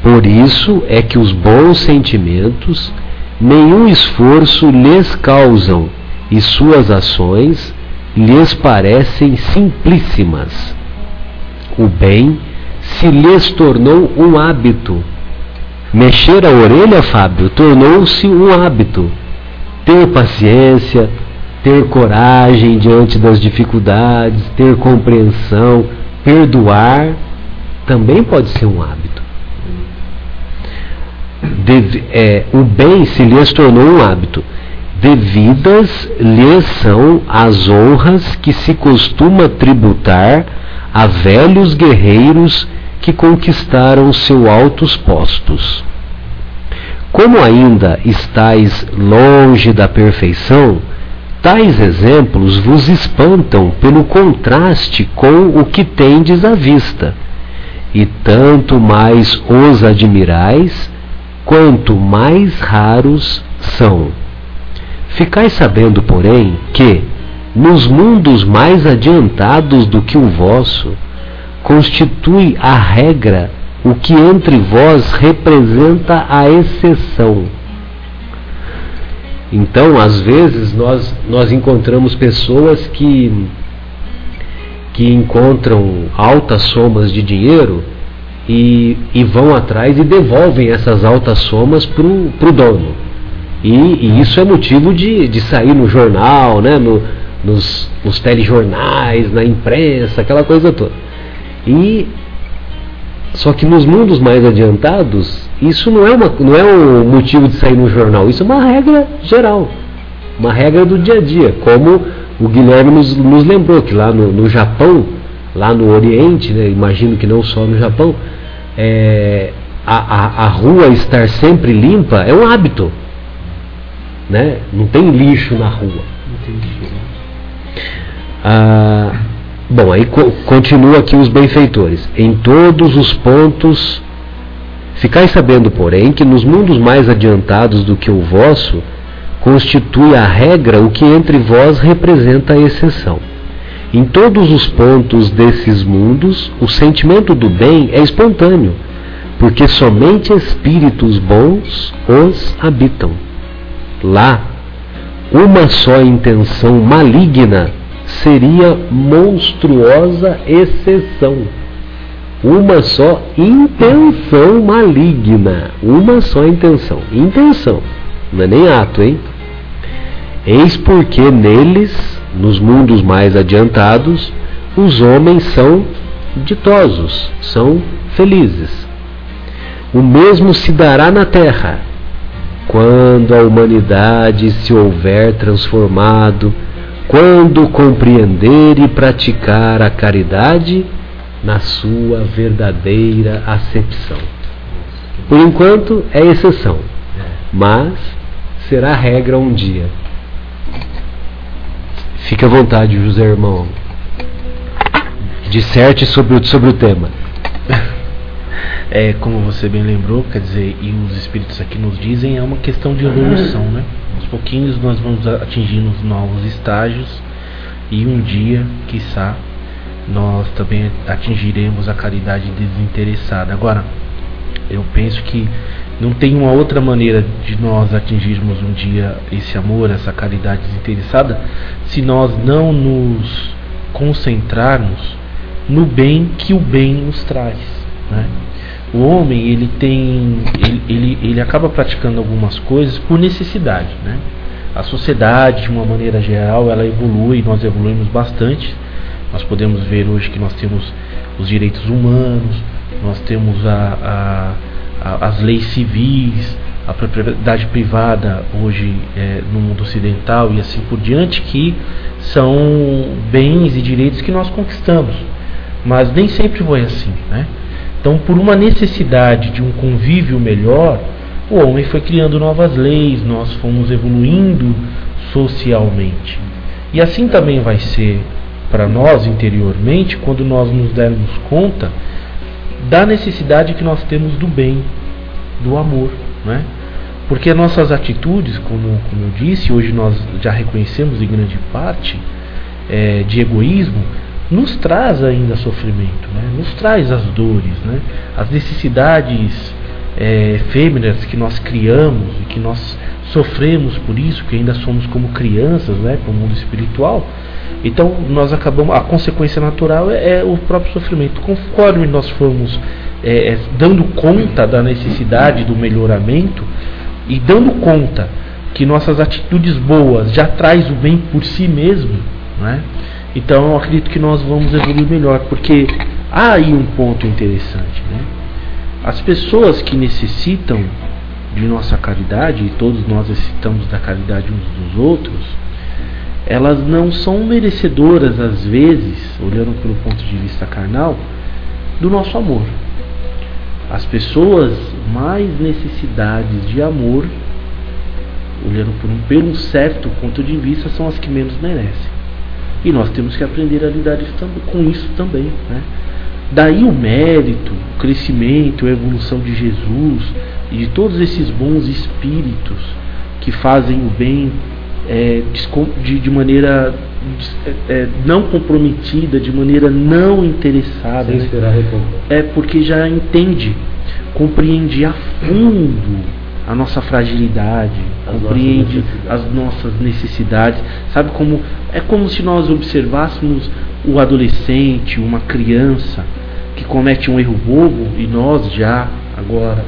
Por isso é que os bons sentimentos nenhum esforço lhes causam e suas ações lhes parecem simplíssimas. O bem se lhes tornou um hábito. Mexer a orelha, Fábio, tornou-se um hábito. Ter paciência, ter coragem diante das dificuldades, ter compreensão, perdoar, também pode ser um hábito. Deve, é, o bem se lhes tornou um hábito devidas lhes são as honras que se costuma tributar a velhos guerreiros que conquistaram seus altos postos. Como ainda estáis longe da perfeição, tais exemplos vos espantam pelo contraste com o que tendes à vista, e tanto mais os admirais, quanto mais raros são. Ficai sabendo, porém, que, nos mundos mais adiantados do que o vosso, constitui a regra o que entre vós representa a exceção. Então, às vezes, nós, nós encontramos pessoas que, que encontram altas somas de dinheiro e, e vão atrás e devolvem essas altas somas para o dono. E, e, isso é motivo de, de sair no jornal, né, no, nos, nos telejornais, na imprensa, aquela coisa toda. E só que nos mundos mais adiantados, isso não é, uma, não é um motivo de sair no jornal, isso é uma regra geral, uma regra do dia a dia, como o Guilherme nos, nos lembrou que lá no, no Japão, lá no Oriente, né, imagino que não só no Japão, é, a, a, a rua estar sempre limpa é um hábito né? Não tem lixo na rua. Ah, bom, aí co continua aqui os benfeitores. Em todos os pontos, ficai sabendo, porém, que nos mundos mais adiantados do que o vosso, constitui a regra o que entre vós representa a exceção. Em todos os pontos desses mundos, o sentimento do bem é espontâneo, porque somente espíritos bons os habitam. Lá, uma só intenção maligna seria monstruosa exceção. Uma só intenção maligna. Uma só intenção. Intenção. Não é nem ato, hein? Eis porque neles, nos mundos mais adiantados, os homens são ditosos, são felizes. O mesmo se dará na terra quando a humanidade se houver transformado, quando compreender e praticar a caridade na sua verdadeira acepção. Por enquanto é exceção, mas será regra um dia. Fique à vontade, José Irmão. Disserte sobre o, sobre o tema. É, como você bem lembrou, quer dizer, e os espíritos aqui nos dizem, é uma questão de evolução, né? Aos pouquinhos nós vamos atingindo os novos estágios e um dia, quiçá, nós também atingiremos a caridade desinteressada. Agora, eu penso que não tem uma outra maneira de nós atingirmos um dia esse amor, essa caridade desinteressada, se nós não nos concentrarmos no bem que o bem nos traz. Né? O homem ele tem, ele, ele, ele acaba praticando algumas coisas por necessidade. Né? A sociedade, de uma maneira geral, ela evolui, nós evoluímos bastante. Nós podemos ver hoje que nós temos os direitos humanos, nós temos a, a, a, as leis civis, a propriedade privada hoje é, no mundo ocidental e assim por diante, que são bens e direitos que nós conquistamos. Mas nem sempre foi assim. Né? Então, por uma necessidade de um convívio melhor, o homem foi criando novas leis, nós fomos evoluindo socialmente. E assim também vai ser para nós interiormente quando nós nos dermos conta da necessidade que nós temos do bem, do amor, né? Porque nossas atitudes, como, como eu disse, hoje nós já reconhecemos em grande parte é, de egoísmo, nos traz ainda sofrimento, né? nos traz as dores, né? as necessidades é, efêmeras que nós criamos e que nós sofremos por isso, que ainda somos como crianças, né, com o mundo espiritual. Então nós acabamos, a consequência natural é, é o próprio sofrimento. Conforme nós formos é, é, dando conta da necessidade do melhoramento e dando conta que nossas atitudes boas já traz o bem por si mesmo, né? Então eu acredito que nós vamos evoluir melhor, porque há aí um ponto interessante, né? As pessoas que necessitam de nossa caridade, e todos nós necessitamos da caridade uns dos outros, elas não são merecedoras, às vezes, olhando pelo ponto de vista carnal, do nosso amor. As pessoas mais necessidades de amor, olhando por um, por um certo ponto de vista, são as que menos merecem. E nós temos que aprender a lidar com isso também. Né? Daí o mérito, o crescimento, a evolução de Jesus e de todos esses bons espíritos que fazem o bem é, de, de, maneira é, é, não comprometida, de maneira não interessada. Sem né? esperar É porque já entende, compreende a fundo a nossa fragilidade, as compreende nossas as nossas necessidades. Sabe como é como se nós observássemos o adolescente, uma criança que comete um erro bobo e nós já agora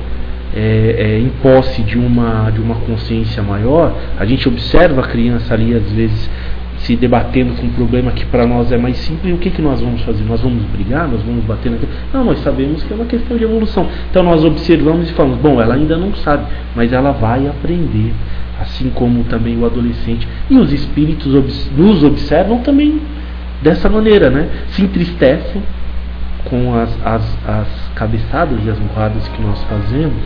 é, é, em posse de uma de uma consciência maior, a gente observa a criança ali às vezes se debatendo com um problema que para nós é mais simples, e o que, que nós vamos fazer? Nós vamos brigar? Nós vamos bater naquilo? Não, nós sabemos que é uma questão de evolução. Então nós observamos e falamos, bom, ela ainda não sabe, mas ela vai aprender, assim como também o adolescente. E os espíritos nos observam também dessa maneira, né? Se entristecem com as, as, as cabeçadas e as murradas que nós fazemos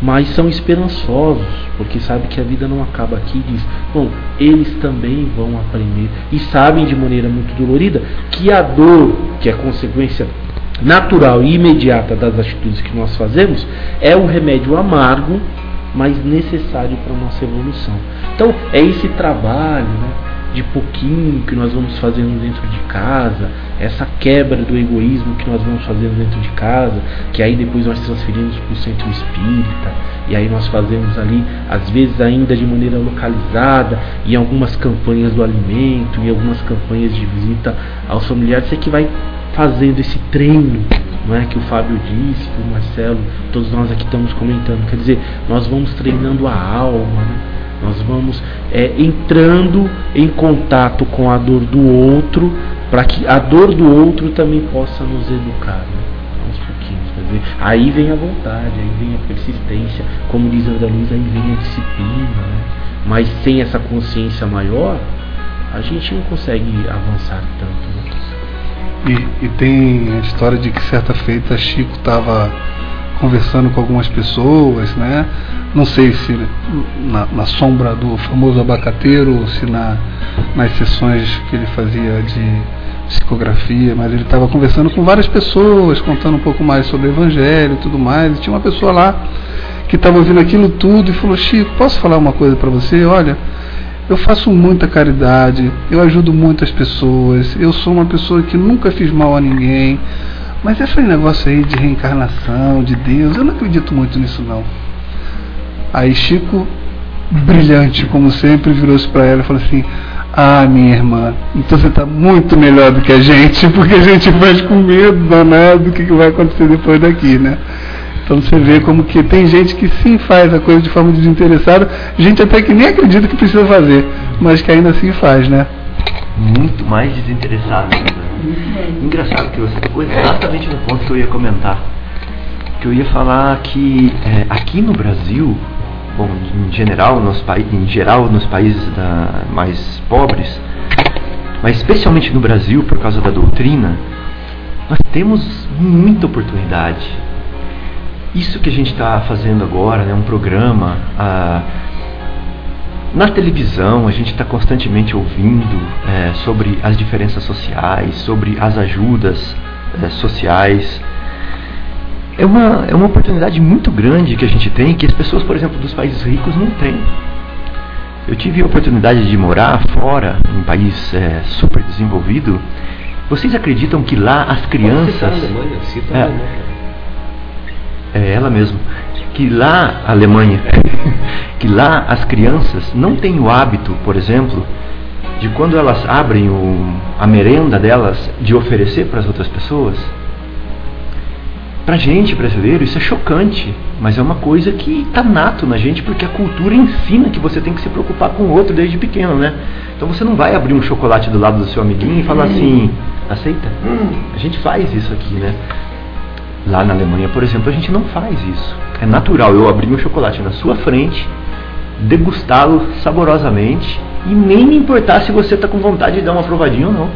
mas são esperançosos, porque sabem que a vida não acaba aqui diz, bom, eles também vão aprender e sabem de maneira muito dolorida que a dor, que é consequência natural e imediata das atitudes que nós fazemos, é um remédio amargo, mas necessário para a nossa evolução. Então, é esse trabalho, né? de pouquinho que nós vamos fazendo dentro de casa, essa quebra do egoísmo que nós vamos fazendo dentro de casa, que aí depois nós transferimos para o centro espírita, e aí nós fazemos ali, às vezes ainda de maneira localizada, em algumas campanhas do alimento, em algumas campanhas de visita aos familiares, é que vai fazendo esse treino não é que o Fábio disse, que o Marcelo, todos nós aqui estamos comentando. Quer dizer, nós vamos treinando a alma, né? Nós vamos é, entrando em contato com a dor do outro, para que a dor do outro também possa nos educar. Né? Aí vem a vontade, aí vem a persistência, como diz André Luiz, aí vem a disciplina. Né? Mas sem essa consciência maior, a gente não consegue avançar tanto. E, e tem a história de que certa feita Chico estava conversando com algumas pessoas, né? Não sei se na, na, sombra do famoso abacateiro ou se na, nas sessões que ele fazia de psicografia, mas ele estava conversando com várias pessoas, contando um pouco mais sobre o evangelho e tudo mais. E tinha uma pessoa lá que estava ouvindo aquilo tudo e falou: Chico, posso falar uma coisa para você? Olha, eu faço muita caridade, eu ajudo muitas pessoas, eu sou uma pessoa que nunca fiz mal a ninguém. Mas esse negócio aí de reencarnação, de Deus, eu não acredito muito nisso não. Aí Chico, brilhante como sempre, virou-se para ela e falou assim: Ah, minha irmã, então você está muito melhor do que a gente, porque a gente faz com medo danado do que vai acontecer depois daqui, né? Então você vê como que tem gente que sim faz a coisa de forma desinteressada, gente até que nem acredita que precisa fazer, mas que ainda assim faz, né? Muito mais desinteressado. Né? Engraçado que você tocou exatamente no ponto que eu ia comentar. Que eu ia falar que é, aqui no Brasil, bom, em geral nos, em geral, nos países da, mais pobres, mas especialmente no Brasil, por causa da doutrina, nós temos muita oportunidade isso que a gente está fazendo agora, né, um programa, ah, na televisão a gente está constantemente ouvindo é, sobre as diferenças sociais, sobre as ajudas é, sociais. É uma, é uma oportunidade muito grande que a gente tem que as pessoas, por exemplo, dos países ricos não têm. Eu tive a oportunidade de morar fora, em um país é, super desenvolvido. Vocês acreditam que lá as crianças. Você tá na Alemanha? Você tá na Alemanha. É ela mesmo. Que lá, Alemanha, que lá as crianças não têm o hábito, por exemplo, de quando elas abrem o, a merenda delas, de oferecer para as outras pessoas. Para gente brasileiro isso é chocante, mas é uma coisa que está nato na gente porque a cultura ensina que você tem que se preocupar com o outro desde pequeno, né? Então você não vai abrir um chocolate do lado do seu amiguinho e falar assim, aceita? Hum, a gente faz isso aqui, né? Lá na Alemanha, por exemplo, a gente não faz isso. É natural eu abrir meu chocolate na sua frente, degustá-lo saborosamente e nem me importar se você está com vontade de dar uma provadinha ou não.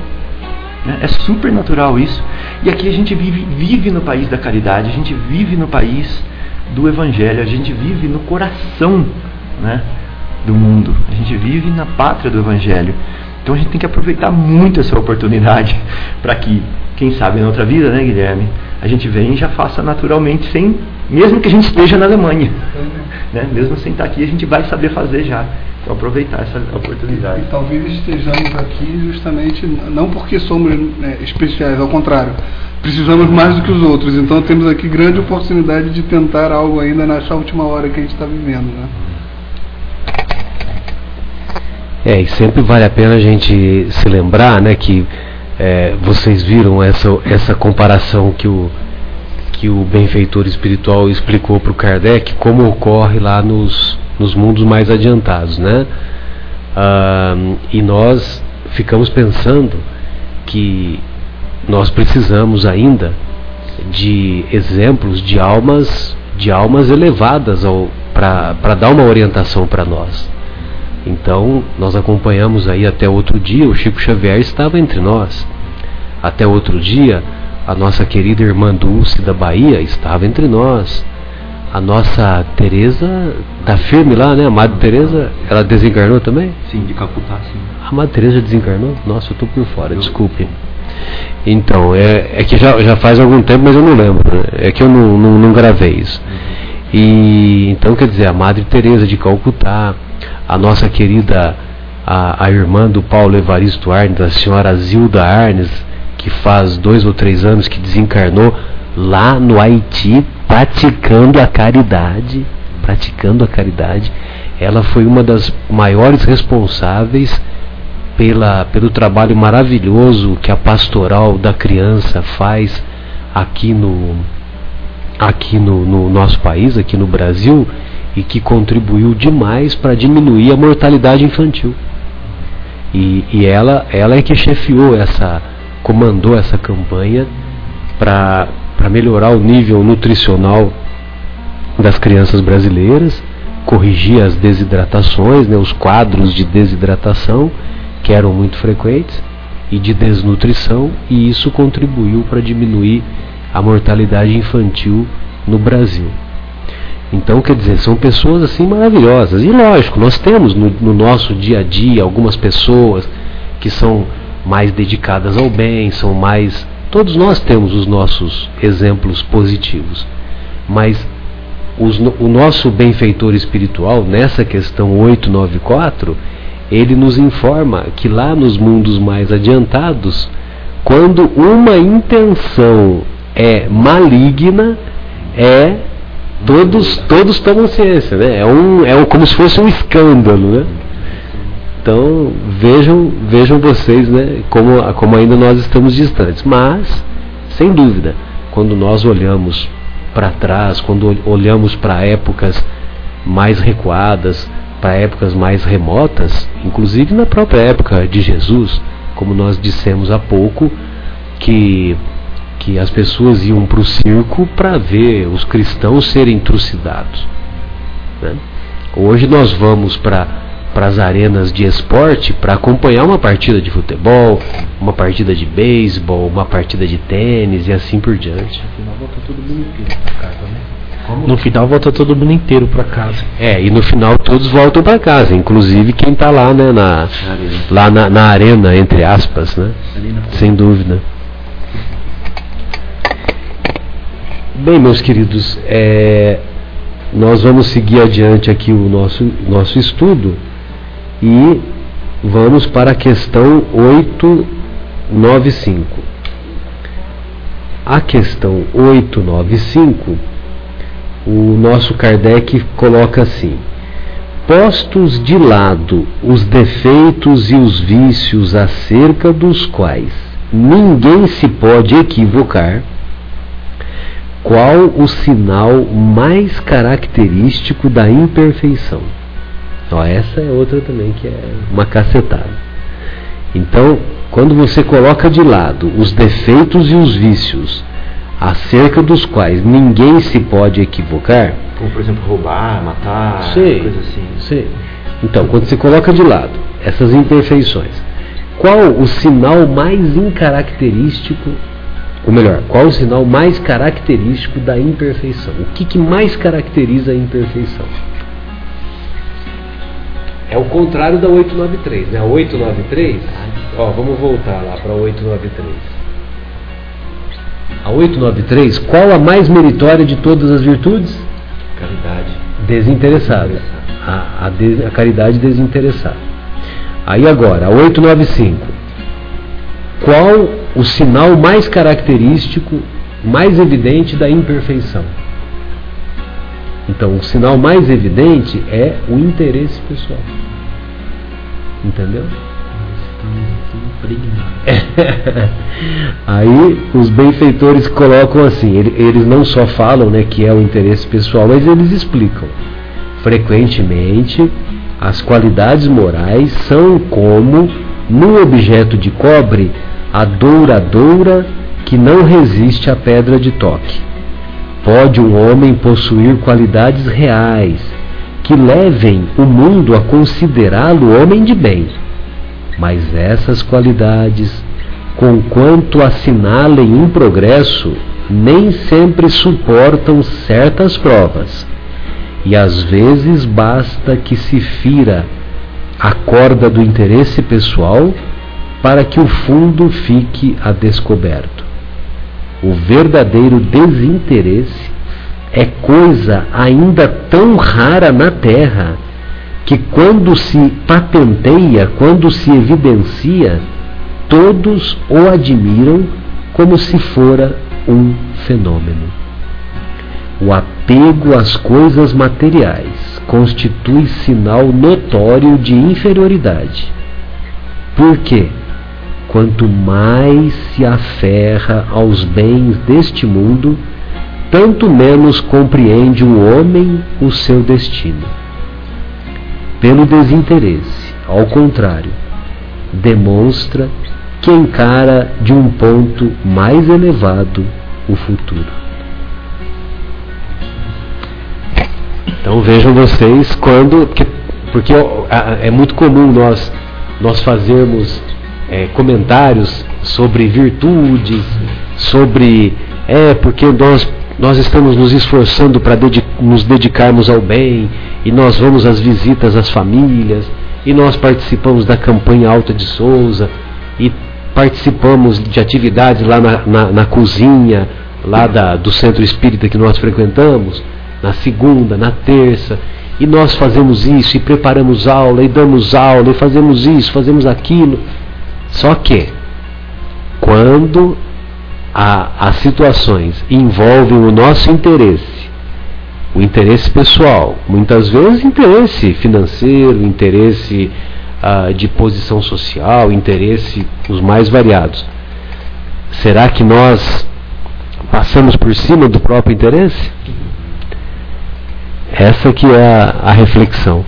Né? É super natural isso. E aqui a gente vive, vive no país da caridade, a gente vive no país do Evangelho, a gente vive no coração né, do mundo, a gente vive na pátria do Evangelho. Então a gente tem que aproveitar muito essa oportunidade para que, quem sabe na outra vida, né, Guilherme, a gente vem e já faça naturalmente, sem, mesmo que a gente esteja na Alemanha. Né? Mesmo sem estar aqui, a gente vai saber fazer já. Então aproveitar essa oportunidade. E, e talvez estejamos aqui justamente não porque somos né, especiais, ao contrário, precisamos mais do que os outros. Então temos aqui grande oportunidade de tentar algo ainda nessa última hora que a gente está vivendo. Né? É, e sempre vale a pena a gente se lembrar, né, que é, vocês viram essa, essa comparação que o, que o benfeitor espiritual explicou para o Kardec, como ocorre lá nos, nos mundos mais adiantados, né? Ah, e nós ficamos pensando que nós precisamos ainda de exemplos de almas de almas elevadas para dar uma orientação para nós. Então, nós acompanhamos aí até outro dia, o Chico Xavier estava entre nós. Até outro dia, a nossa querida irmã Dulce da Bahia estava entre nós. A nossa Teresa da firme lá, né? A Madre Teresa, ela desencarnou também? Sim, de Calcutá, sim. A Madre Teresa desencarnou? Nossa, eu estou por fora, desculpe. Então, é, é que já, já faz algum tempo, mas eu não lembro. Né? É que eu não, não, não gravei isso. Uhum. E então, quer dizer, a Madre Teresa de Calcutá, a nossa querida a, a irmã do Paulo Evaristo Arnes, a senhora Zilda Arnes, que faz dois ou três anos que desencarnou lá no Haiti, praticando a caridade, praticando a caridade. Ela foi uma das maiores responsáveis pela, pelo trabalho maravilhoso que a pastoral da criança faz aqui no, aqui no, no nosso país, aqui no Brasil e que contribuiu demais para diminuir a mortalidade infantil. E, e, ela, ela é que chefiou essa, comandou essa campanha para melhorar o nível nutricional das crianças brasileiras, corrigir as desidratações, né, os quadros de desidratação que eram muito frequentes, e de desnutrição, e isso contribuiu para diminuir a mortalidade infantil no Brasil. Então, quer dizer, são pessoas assim maravilhosas. E lógico, nós temos no, no nosso dia a dia algumas pessoas que são mais dedicadas ao bem, são mais. Todos nós temos os nossos exemplos positivos. Mas os, o nosso benfeitor espiritual, nessa questão 894, ele nos informa que lá nos mundos mais adiantados, quando uma intenção é maligna, é todos todos tomam ciência, né? É um é um, como se fosse um escândalo, né? Então vejam vejam vocês, né? Como como ainda nós estamos distantes, mas sem dúvida, quando nós olhamos para trás, quando olhamos para épocas mais recuadas, para épocas mais remotas, inclusive na própria época de Jesus, como nós dissemos há pouco, que, que as pessoas iam para o circo para ver os cristãos serem trucidados. Né? Hoje nós vamos para para as arenas de esporte para acompanhar uma partida de futebol, uma partida de beisebol, uma partida de tênis e assim por diante. No final volta todo mundo inteiro para casa, né? Como? No final volta todo mundo inteiro para casa. É, e no final todos voltam para casa, inclusive quem está lá, né, na, lá na, na, arena, entre aspas, né? Sem dúvida. Bem, meus queridos, é, nós vamos seguir adiante aqui o nosso, nosso estudo e vamos para a questão 895. A questão 895, o nosso Kardec coloca assim: Postos de lado os defeitos e os vícios acerca dos quais ninguém se pode equivocar, qual o sinal mais característico da imperfeição? Ó, essa é outra também que é uma cacetada. Então, quando você coloca de lado os defeitos e os vícios acerca dos quais ninguém se pode equivocar, como por exemplo roubar, matar, sim, coisa assim. Sim. Então, quando você coloca de lado essas imperfeições, qual o sinal mais incaracterístico, ou melhor, qual o sinal mais característico da imperfeição? O que, que mais caracteriza a imperfeição? É o contrário da 893, né? A 893, ó, vamos voltar lá para a 893. A 893, qual a mais meritória de todas as virtudes? Caridade. Desinteressada. A, a, a caridade desinteressada. Aí agora, a 895. Qual o sinal mais característico, mais evidente da imperfeição? Então, o sinal mais evidente é o interesse pessoal. Entendeu? Aí os benfeitores colocam assim, eles não só falam né, que é o interesse pessoal, mas eles explicam. Frequentemente, as qualidades morais são como, no objeto de cobre, a douradoura que não resiste à pedra de toque. Pode um homem possuir qualidades reais, que levem o mundo a considerá-lo homem de bem. Mas essas qualidades, conquanto assinalem um progresso, nem sempre suportam certas provas. E às vezes basta que se fira a corda do interesse pessoal para que o fundo fique a descoberto. O verdadeiro desinteresse é coisa ainda tão rara na Terra que quando se patenteia, quando se evidencia, todos o admiram como se fora um fenômeno. O apego às coisas materiais constitui sinal notório de inferioridade. Por quê? Quanto mais se aferra aos bens deste mundo, tanto menos compreende o homem o seu destino. Pelo desinteresse, ao contrário, demonstra que encara de um ponto mais elevado o futuro. Então vejam vocês quando. Porque, porque é muito comum nós, nós fazermos é, comentários sobre virtudes, sobre é porque nós nós estamos nos esforçando para nos dedicarmos ao bem e nós vamos às visitas às famílias e nós participamos da campanha Alta de Souza e participamos de atividades lá na, na, na cozinha lá da, do centro espírita que nós frequentamos na segunda, na terça e nós fazemos isso e preparamos aula e damos aula e fazemos isso, fazemos aquilo. Só que quando a, as situações envolvem o nosso interesse, o interesse pessoal, muitas vezes interesse financeiro, interesse uh, de posição social, interesse os mais variados. Será que nós passamos por cima do próprio interesse? Essa que é a, a reflexão.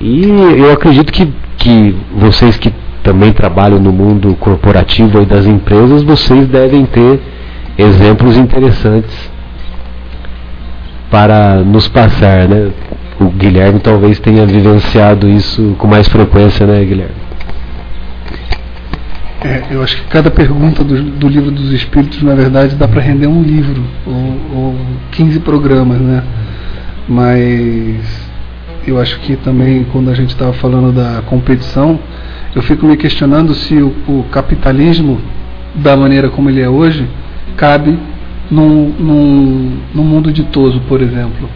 E eu acredito que, que vocês que também trabalham no mundo corporativo e das empresas, vocês devem ter exemplos interessantes para nos passar, né? O Guilherme talvez tenha vivenciado isso com mais frequência, né, Guilherme? É, eu acho que cada pergunta do, do, livro dos Espíritos, na verdade, dá para render um livro ou, ou 15 programas, né? Mas eu acho que também, quando a gente estava falando da competição, eu fico me questionando se o, o, capitalismo, da maneira como ele é hoje, cabe num, num, num mundo ditoso, por exemplo.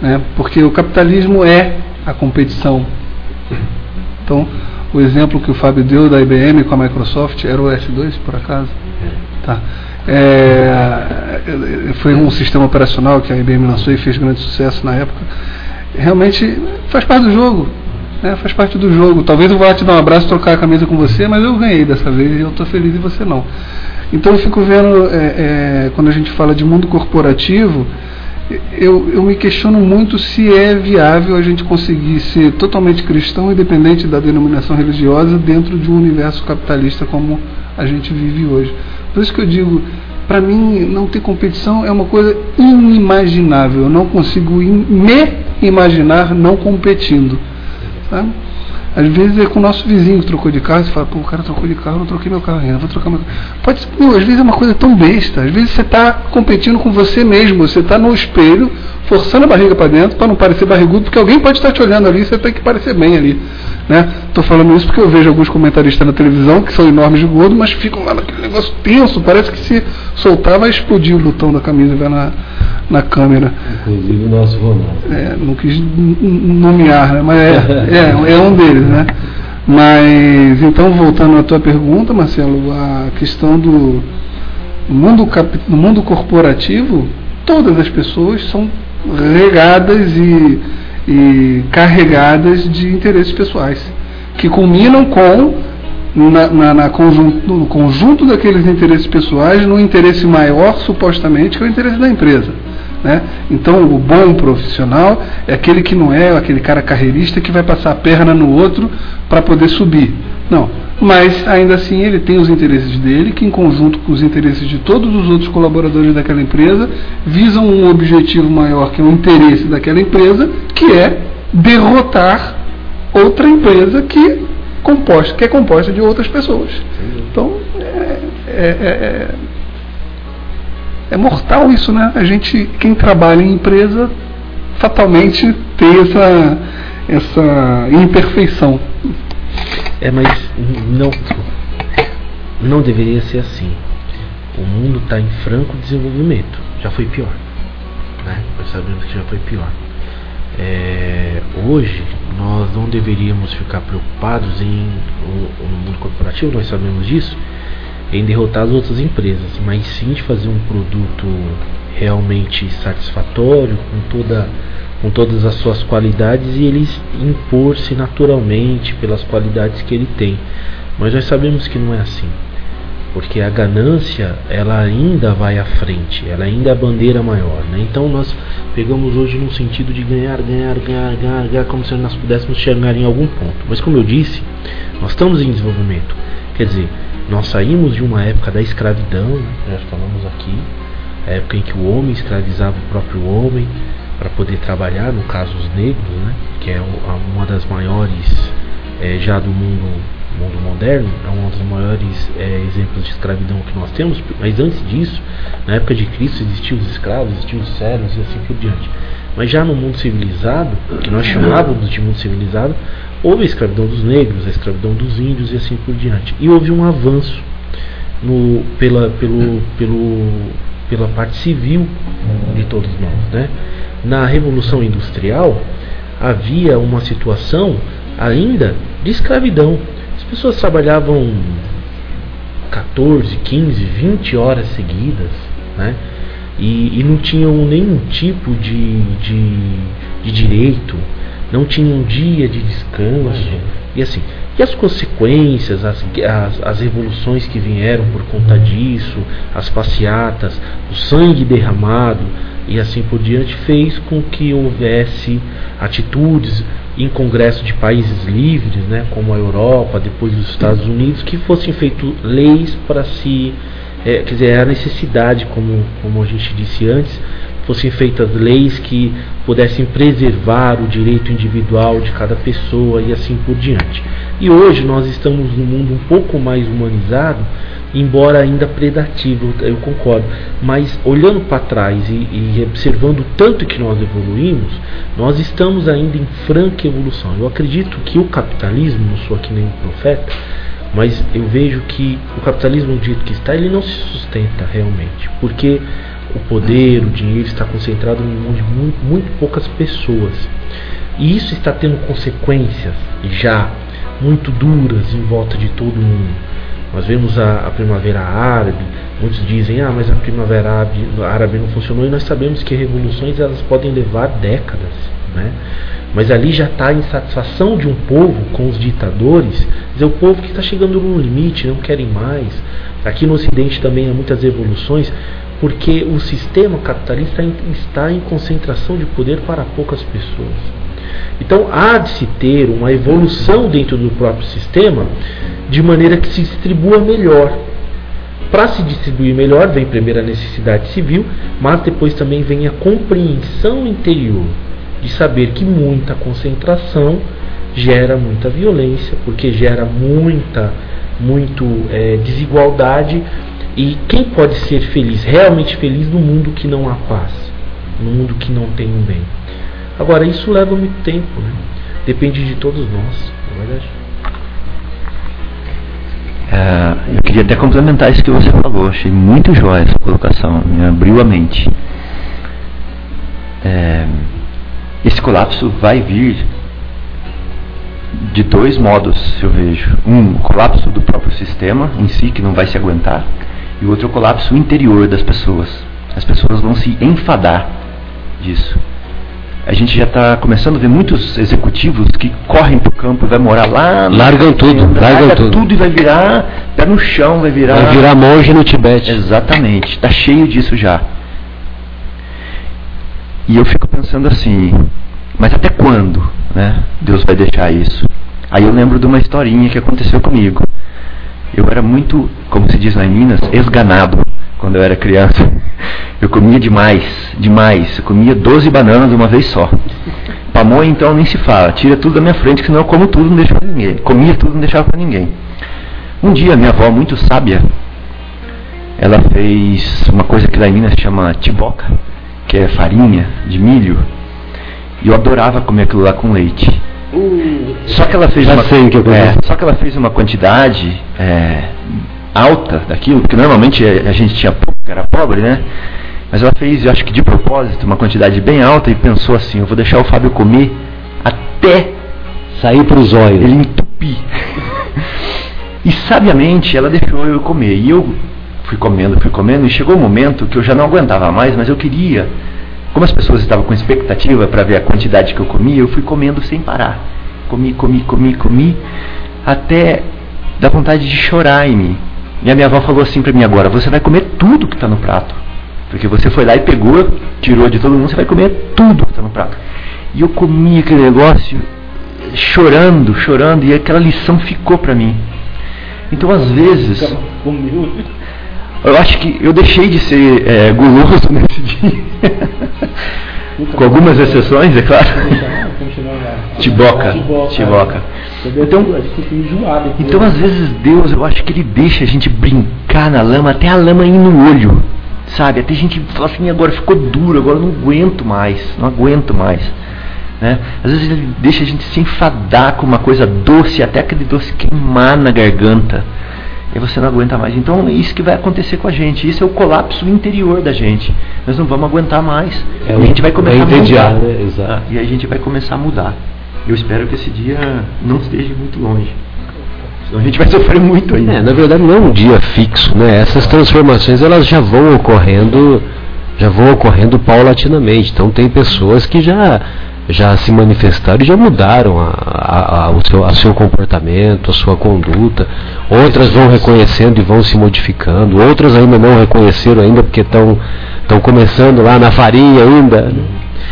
Né? Porque o capitalismo é a competição. Então, o exemplo que o Fábio deu da IBM com a Microsoft era o S2, por acaso? Tá. É, foi um sistema operacional que a IBM lançou e fez grande sucesso na época. Realmente faz parte do jogo. Né? Faz parte do jogo. Talvez eu vá te dar um abraço, trocar a camisa com você, mas eu ganhei dessa vez e eu estou feliz e você não. Então eu fico vendo, é, é, quando a gente fala de mundo corporativo, eu, eu me questiono muito se é viável a gente conseguir ser totalmente cristão, independente da denominação religiosa, dentro de um universo capitalista como a gente vive hoje. Por isso que eu digo, para mim, não ter competição é uma coisa inimaginável. Eu não consigo me imaginar não competindo. Sabe? Às vezes é com o nosso vizinho que trocou de carro, você fala, pô, o cara trocou de carro, eu não troquei meu carro ainda, vou trocar meu carro. Pode ser, às vezes é uma coisa tão besta, às vezes você está competindo com você mesmo, você está no espelho, forçando a barriga para dentro para não parecer barrigudo, porque alguém pode estar te olhando ali, você tem que parecer bem ali. Né? falando isso porque eu vejo alguns comentaristas na televisão que são enormes de gordo, mas ficam lá naquele negócio tenso, parece que se soltar vai explodir o botão da camisa e vai na, na câmera. Inclusive o nosso Ronaldo. É, não quis nomear, né? mas é, é, é um deles, né? Mas então voltando à tua pergunta, Marcelo, a questão do mundo, cap, no mundo corporativo, todas as pessoas são regadas e, e carregadas de interesses pessoais, que culminam com na, na, na conjunto, no conjunto daqueles interesses pessoais no interesse maior, supostamente, que é o interesse da empresa. Né? Então, o bom profissional é aquele que não é aquele cara carreirista que vai passar a perna no outro para poder subir. Não. Mas, ainda assim, ele tem os interesses dele, que, em conjunto com os interesses de todos os outros colaboradores daquela empresa, visam um objetivo maior, que é o interesse daquela empresa, que é derrotar outra empresa que, composta, que é composta de outras pessoas. Então, é, é, é, é mortal isso, né? A gente, quem trabalha em empresa, fatalmente tem essa, essa imperfeição. É, mas não, não deveria ser assim. O mundo está em franco desenvolvimento. Já foi pior. Né? Nós sabemos que já foi pior. É, hoje nós não deveríamos ficar preocupados em no mundo corporativo, nós sabemos disso, em derrotar as outras empresas, mas sim de fazer um produto realmente satisfatório, com, toda, com todas as suas qualidades e ele impor-se naturalmente pelas qualidades que ele tem. Mas nós sabemos que não é assim, porque a ganância ela ainda vai à frente, ela ainda é a bandeira maior. Né? Então nós pegamos hoje no sentido de ganhar, ganhar, ganhar, ganhar, ganhar, como se nós pudéssemos chegar em algum ponto. Mas como eu disse, nós estamos em desenvolvimento. Quer dizer, nós saímos de uma época da escravidão, né, já falamos aqui, a época em que o homem escravizava o próprio homem para poder trabalhar, no caso os negros, né, que é uma das maiores é, já do mundo mundo moderno, é um dos maiores é, exemplos de escravidão que nós temos, mas antes disso, na época de Cristo, existiam os escravos, existiam os servos e assim por diante. Mas já no mundo civilizado, que nós chamávamos de mundo civilizado, houve a escravidão dos negros, a escravidão dos índios e assim por diante. E houve um avanço no, pela, pelo, pelo, pela parte civil de todos nós. Né? Na Revolução Industrial havia uma situação ainda de escravidão. As pessoas trabalhavam 14, 15, 20 horas seguidas, né? E, e não tinham nenhum tipo de, de, de, direito, não tinham um dia de descanso, e assim. E as consequências, as, as, as, revoluções que vieram por conta disso, as passeatas, o sangue derramado e assim por diante, fez com que houvesse atitudes em congresso de países livres, né, como a Europa, depois os Estados Unidos, que fossem feitas leis para se. É, quer dizer, a necessidade, como, como a gente disse antes, fossem feitas leis que pudessem preservar o direito individual de cada pessoa e assim por diante. E hoje nós estamos num mundo um pouco mais humanizado, embora ainda predativo, eu concordo. Mas olhando para trás e, e observando tanto que nós evoluímos, nós estamos ainda em franca evolução. Eu acredito que o capitalismo, não sou aqui nenhum profeta, mas eu vejo que o capitalismo do jeito que está, ele não se sustenta realmente, porque o poder, o dinheiro está concentrado em mão de muito, muito poucas pessoas. E isso está tendo consequências já muito duras em volta de todo mundo. Nós vemos a, a primavera árabe, muitos dizem, ah, mas a primavera árabe, árabe não funcionou, e nós sabemos que revoluções elas podem levar décadas. Né? Mas ali já está a insatisfação de um povo com os ditadores, dizer, o povo que está chegando no limite, não querem mais. Aqui no Ocidente também há muitas revoluções, porque o sistema capitalista está em concentração de poder para poucas pessoas. Então há de se ter uma evolução dentro do próprio sistema de maneira que se distribua melhor. Para se distribuir melhor, vem primeiro a necessidade civil, mas depois também vem a compreensão interior de saber que muita concentração gera muita violência, porque gera muita muito é, desigualdade e quem pode ser feliz, realmente feliz, no mundo que não há paz, no mundo que não tem um bem? Agora, isso leva muito tempo, né? depende de todos nós, não é verdade? É, eu queria até complementar isso que você falou, achei muito jóia essa colocação, me abriu a mente. É, esse colapso vai vir de dois modos, eu vejo. Um, o colapso do próprio sistema em si, que não vai se aguentar, e o outro é o colapso interior das pessoas. As pessoas vão se enfadar disso. A gente já está começando a ver muitos executivos que correm para o campo e vai morar lá. Largam tudo, largam tudo. tudo e vai virar pé no chão, vai virar. Vai virar monge no Tibete. Exatamente, está cheio disso já. E eu fico pensando assim, mas até quando né, Deus vai deixar isso? Aí eu lembro de uma historinha que aconteceu comigo. Eu era muito, como se diz lá em Minas, esganado quando eu era criança. Eu comia demais, demais. Eu comia 12 bananas de uma vez só. Pamonha então nem se fala, tira tudo da minha frente, que senão eu como tudo não deixo para ninguém. Comia tudo não deixava para ninguém. Um dia minha avó, muito sábia, ela fez uma coisa que lá em Minas chama tiboca, que é farinha de milho. E eu adorava comer aquilo lá com leite. Só que ela fez uma, que é, só que ela fez uma quantidade é, alta daquilo, porque normalmente a gente tinha pouco, era pobre, né? Mas ela fez, eu acho que de propósito, uma quantidade bem alta e pensou assim: eu vou deixar o Fábio comer até sair para os olhos. Ele entupir. e sabiamente ela deixou eu comer. E eu fui comendo, fui comendo, e chegou um momento que eu já não aguentava mais, mas eu queria como as pessoas estavam com expectativa para ver a quantidade que eu comia, eu fui comendo sem parar. Comi, comi, comi, comi, até dar vontade de chorar em mim. E a minha avó falou assim para mim agora: você vai comer tudo que está no prato. Porque você foi lá e pegou, tirou de todo mundo, você vai comer tudo que está no prato. E eu comi aquele negócio chorando, chorando, e aquela lição ficou para mim. Então, às vezes, eu acho que eu deixei de ser é, guloso nesse dia. Com algumas exceções, é claro. Tiboca. Tiboca. Então. Então, às vezes, Deus, eu acho que Ele deixa a gente brincar na lama, até a lama ir no olho, sabe? Até a gente fala assim, agora ficou duro, agora não aguento mais, não aguento mais. Né? Às vezes Ele deixa a gente se enfadar com uma coisa doce, até aquele doce queimar na garganta. E você não aguenta mais. Então, é isso que vai acontecer com a gente. Isso é o colapso interior da gente. Nós não vamos aguentar mais. É e a gente vai começar é a mudar. né? Exato. Ah, e a gente vai começar a mudar. Eu espero que esse dia não esteja muito longe. Senão a gente vai sofrer muito ainda. É, na verdade não é um dia fixo, né? Essas transformações elas já vão ocorrendo, já vão ocorrendo paulatinamente. Então tem pessoas que já já se manifestaram e já mudaram a, a, a, o seu, seu comportamento, a sua conduta. Outras vão reconhecendo e vão se modificando. Outras ainda não reconheceram ainda porque estão estão começando lá na farinha ainda.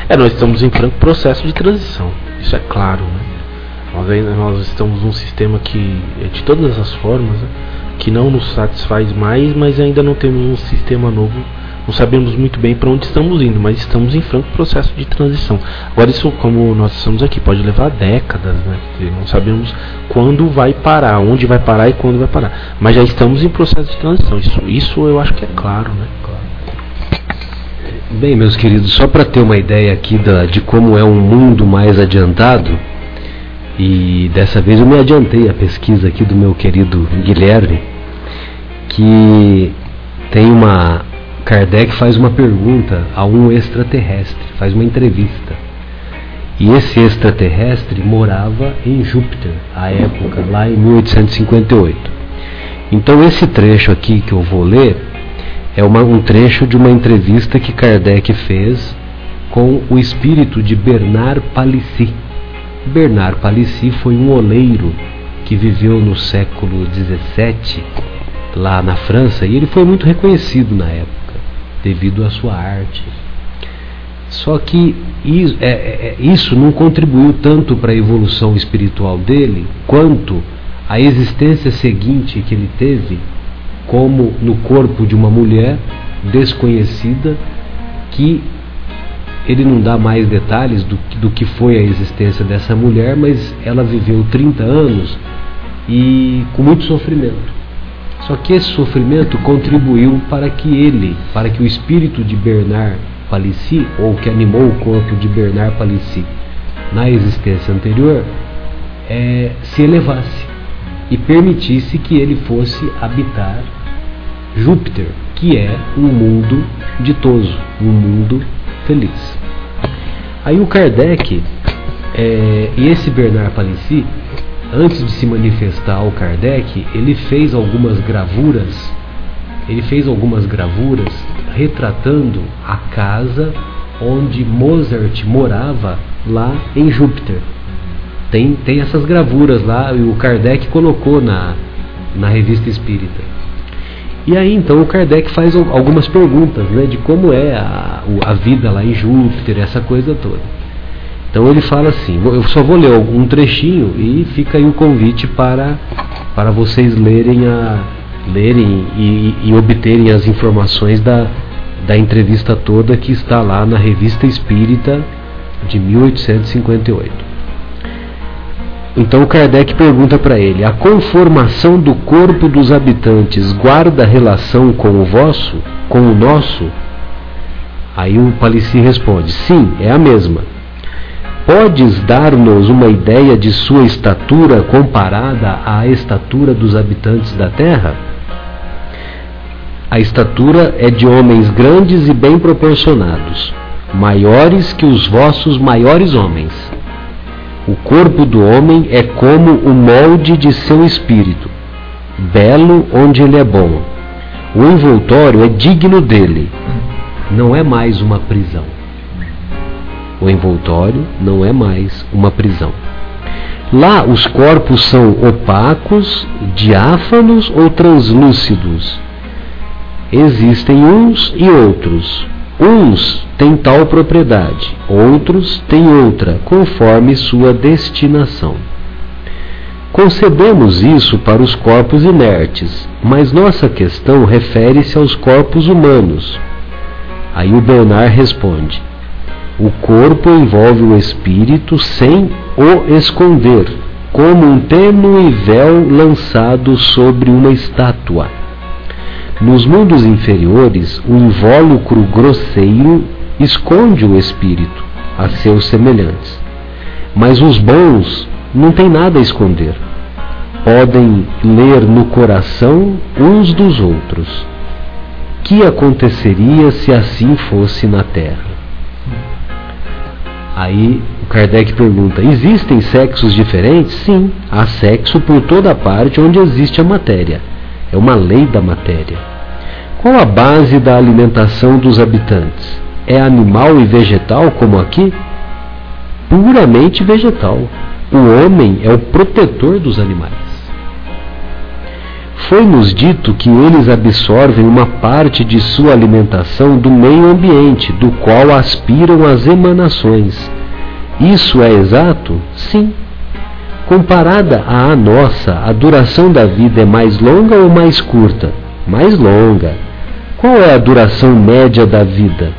É, nós estamos em franco processo de transição. Isso é claro, né? Nós, ainda, nós estamos num sistema que, é de todas as formas, né, que não nos satisfaz mais, mas ainda não temos um sistema novo. Não sabemos muito bem para onde estamos indo, mas estamos em franco processo de transição. Agora, isso, como nós estamos aqui, pode levar décadas, né? Não sabemos quando vai parar, onde vai parar e quando vai parar. Mas já estamos em processo de transição. Isso, isso eu acho que é claro, né? Bem, meus queridos, só para ter uma ideia aqui da, de como é um mundo mais adiantado, e dessa vez eu me adiantei a pesquisa aqui do meu querido Guilherme, que tem uma. Kardec faz uma pergunta a um extraterrestre, faz uma entrevista. E esse extraterrestre morava em Júpiter, à época, lá em 1858. Então, esse trecho aqui que eu vou ler é uma, um trecho de uma entrevista que Kardec fez com o espírito de Bernard Palissy. Bernard Palissy foi um oleiro que viveu no século XVII lá na França e ele foi muito reconhecido na época devido à sua arte. Só que isso, é, é, isso não contribuiu tanto para a evolução espiritual dele quanto a existência seguinte que ele teve como no corpo de uma mulher desconhecida que ele não dá mais detalhes do, do que foi a existência dessa mulher, mas ela viveu 30 anos e com muito sofrimento. Só que esse sofrimento contribuiu para que ele, para que o espírito de Bernard Palissy, ou que animou o corpo de Bernard Palissy na existência anterior, é, se elevasse e permitisse que ele fosse habitar Júpiter, que é um mundo ditoso, um mundo feliz. Aí o Kardec é, e esse Bernard Palissy, antes de se manifestar ao Kardec, ele fez algumas gravuras, ele fez algumas gravuras retratando a casa onde Mozart morava lá em Júpiter. Tem, tem essas gravuras lá e o Kardec colocou na, na revista espírita. E aí então o Kardec faz algumas perguntas né, de como é a, a vida lá em Júpiter, essa coisa toda. Então ele fala assim, eu só vou ler um trechinho e fica aí o convite para, para vocês lerem, a, lerem e, e obterem as informações da, da entrevista toda que está lá na Revista Espírita de 1858. Então Kardec pergunta para ele: a conformação do corpo dos habitantes guarda relação com o vosso, com o nosso? Aí o Palissy responde: sim, é a mesma. Podes dar-nos uma ideia de sua estatura comparada à estatura dos habitantes da terra? A estatura é de homens grandes e bem proporcionados, maiores que os vossos maiores homens. O corpo do homem é como o molde de seu espírito, belo onde ele é bom. O envoltório é digno dele, não é mais uma prisão. O envoltório não é mais uma prisão. Lá os corpos são opacos, diáfanos ou translúcidos. Existem uns e outros. Uns têm tal propriedade, outros têm outra, conforme sua destinação. Concebemos isso para os corpos inertes, mas nossa questão refere-se aos corpos humanos. Aí o Bernard responde: O corpo envolve o espírito sem o esconder, como um tênue véu lançado sobre uma estátua. Nos mundos inferiores, o invólucro grosseiro esconde o espírito a seus semelhantes. Mas os bons não têm nada a esconder. Podem ler no coração uns dos outros. Que aconteceria se assim fosse na Terra? Aí o Kardec pergunta: existem sexos diferentes? Sim, há sexo por toda parte onde existe a matéria. É uma lei da matéria. Qual a base da alimentação dos habitantes? É animal e vegetal como aqui? Puramente vegetal. O homem é o protetor dos animais. Foi-nos dito que eles absorvem uma parte de sua alimentação do meio ambiente, do qual aspiram as emanações. Isso é exato? Sim. Comparada à nossa, a duração da vida é mais longa ou mais curta? Mais longa. Qual é a duração média da vida?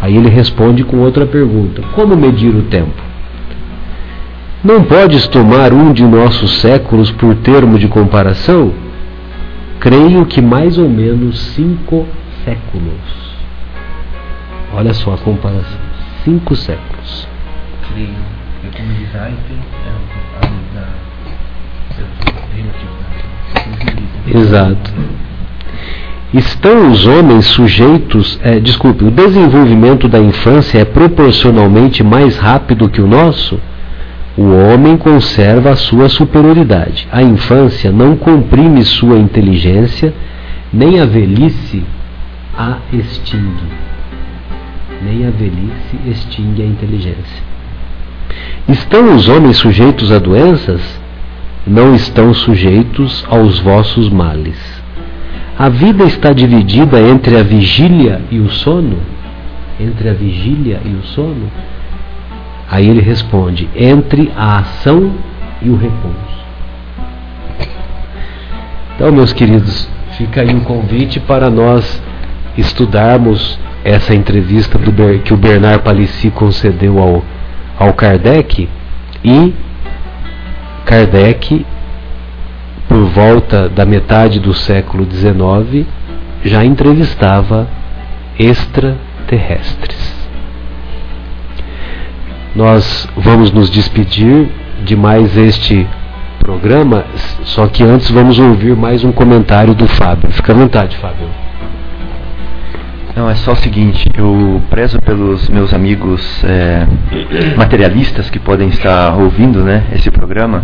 Aí ele responde com outra pergunta: Como medir o tempo? Não podes tomar um de nossos séculos por termo de comparação? Creio que mais ou menos cinco séculos. Olha só a comparação. Cinco séculos. Creio. Eu, como diz Einstein, é da Exato. Estão os homens sujeitos. É, desculpe, o desenvolvimento da infância é proporcionalmente mais rápido que o nosso? O homem conserva a sua superioridade. A infância não comprime sua inteligência, nem a velhice a extingue. Nem a velhice extingue a inteligência. Estão os homens sujeitos a doenças? Não estão sujeitos aos vossos males. A vida está dividida entre a vigília e o sono? Entre a vigília e o sono? Aí ele responde: entre a ação e o repouso. Então, meus queridos, fica aí o convite para nós estudarmos essa entrevista do, que o Bernard Palissy concedeu ao, ao Kardec e Kardec, por volta da metade do século XIX, já entrevistava extraterrestres. Nós vamos nos despedir de mais este programa, só que antes vamos ouvir mais um comentário do Fábio. Fica à vontade, Fábio. Não, é só o seguinte, eu prezo pelos meus amigos é, materialistas que podem estar ouvindo né, esse programa,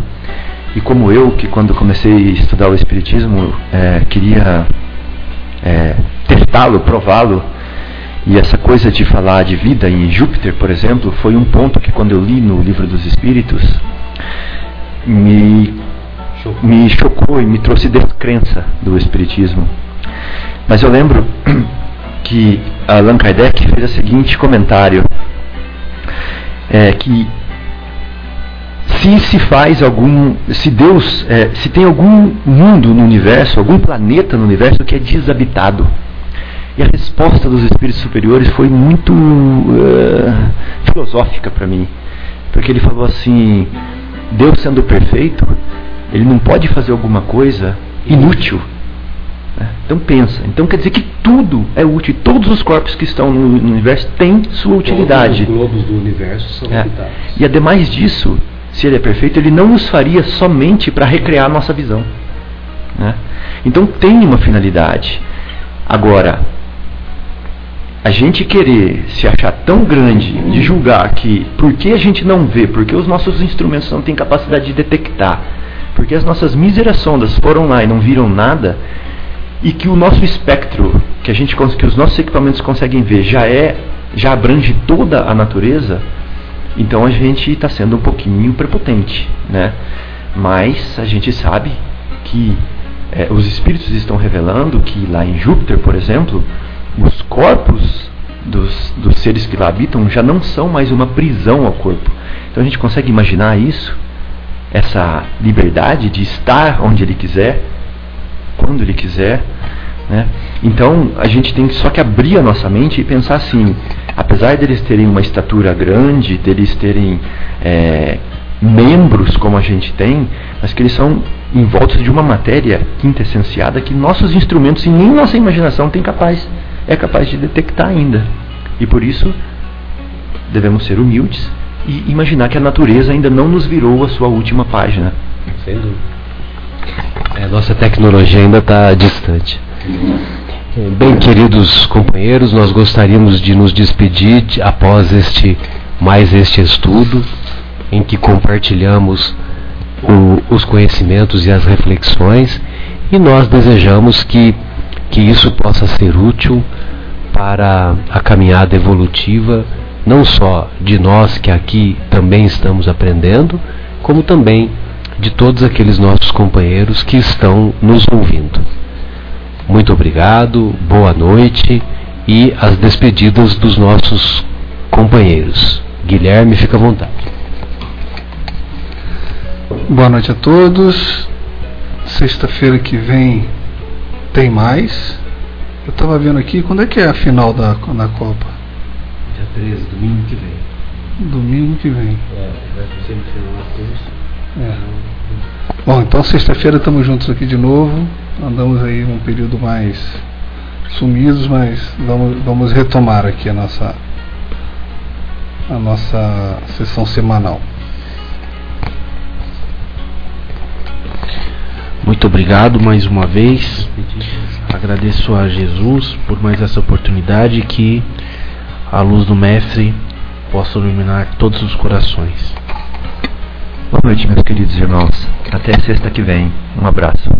e como eu, que quando comecei a estudar o Espiritismo, é, queria é, testá-lo, prová-lo, e essa coisa de falar de vida em Júpiter, por exemplo, foi um ponto que quando eu li no livro dos Espíritos me, me chocou e me trouxe descrença do Espiritismo. Mas eu lembro que Allan Kardec fez o seguinte comentário: é, que se se faz algum, se Deus, é, se tem algum mundo no universo, algum planeta no universo que é desabitado, e a resposta dos espíritos superiores foi muito uh, filosófica para mim. Porque ele falou assim: Deus sendo perfeito, ele não pode fazer alguma coisa inútil. Né? Então pensa. Então quer dizer que tudo é útil. Todos os corpos que estão no, universo têm sua utilidade. Todos os globos do universo são é. E ademais disso, se ele é perfeito, ele não os faria somente para recriar a nossa visão. Né? Então tem uma finalidade. Agora, a gente querer se achar tão grande de julgar que por que a gente não vê, porque os nossos instrumentos não têm capacidade de detectar, porque as nossas míseras sondas foram lá e não viram nada, e que o nosso espectro, que a gente que os nossos equipamentos conseguem ver, já é já abrange toda a natureza, então a gente está sendo um pouquinho prepotente, né? Mas a gente sabe que é, os espíritos estão revelando que lá em Júpiter, por exemplo, os corpos dos, dos seres que lá habitam já não são mais uma prisão ao corpo. Então a gente consegue imaginar isso, essa liberdade de estar onde ele quiser, quando ele quiser. Né? Então a gente tem só que abrir a nossa mente e pensar assim: apesar deles terem uma estatura grande, deles terem é, membros como a gente tem, mas que eles são envoltos de uma matéria quintessenciada que nossos instrumentos e nem nossa imaginação tem capaz, é capaz de detectar ainda. E por isso devemos ser humildes e imaginar que a natureza ainda não nos virou a sua última página. Sem dúvida. É, nossa tecnologia ainda está distante. Bem, queridos companheiros, nós gostaríamos de nos despedir após este mais este estudo em que compartilhamos o, os conhecimentos e as reflexões e nós desejamos que, que isso possa ser útil para a caminhada evolutiva, não só de nós que aqui também estamos aprendendo, como também de todos aqueles nossos companheiros que estão nos ouvindo. Muito obrigado, boa noite e as despedidas dos nossos companheiros. Guilherme, fica à vontade. Boa noite a todos. Sexta-feira que vem tem mais. Eu estava vendo aqui, quando é que é a final da, da Copa? Dia 13, domingo que vem. Domingo que vem. É, vai pro semifinal na terça. É. Bom, então sexta-feira estamos juntos aqui de novo. Andamos aí um período mais sumidos, mas vamos, vamos retomar aqui a nossa a nossa sessão semanal. Muito obrigado mais uma vez. Agradeço a Jesus por mais essa oportunidade que a luz do Mestre possa iluminar todos os corações. Boa noite, meus queridos irmãos. Até sexta que vem. Um abraço.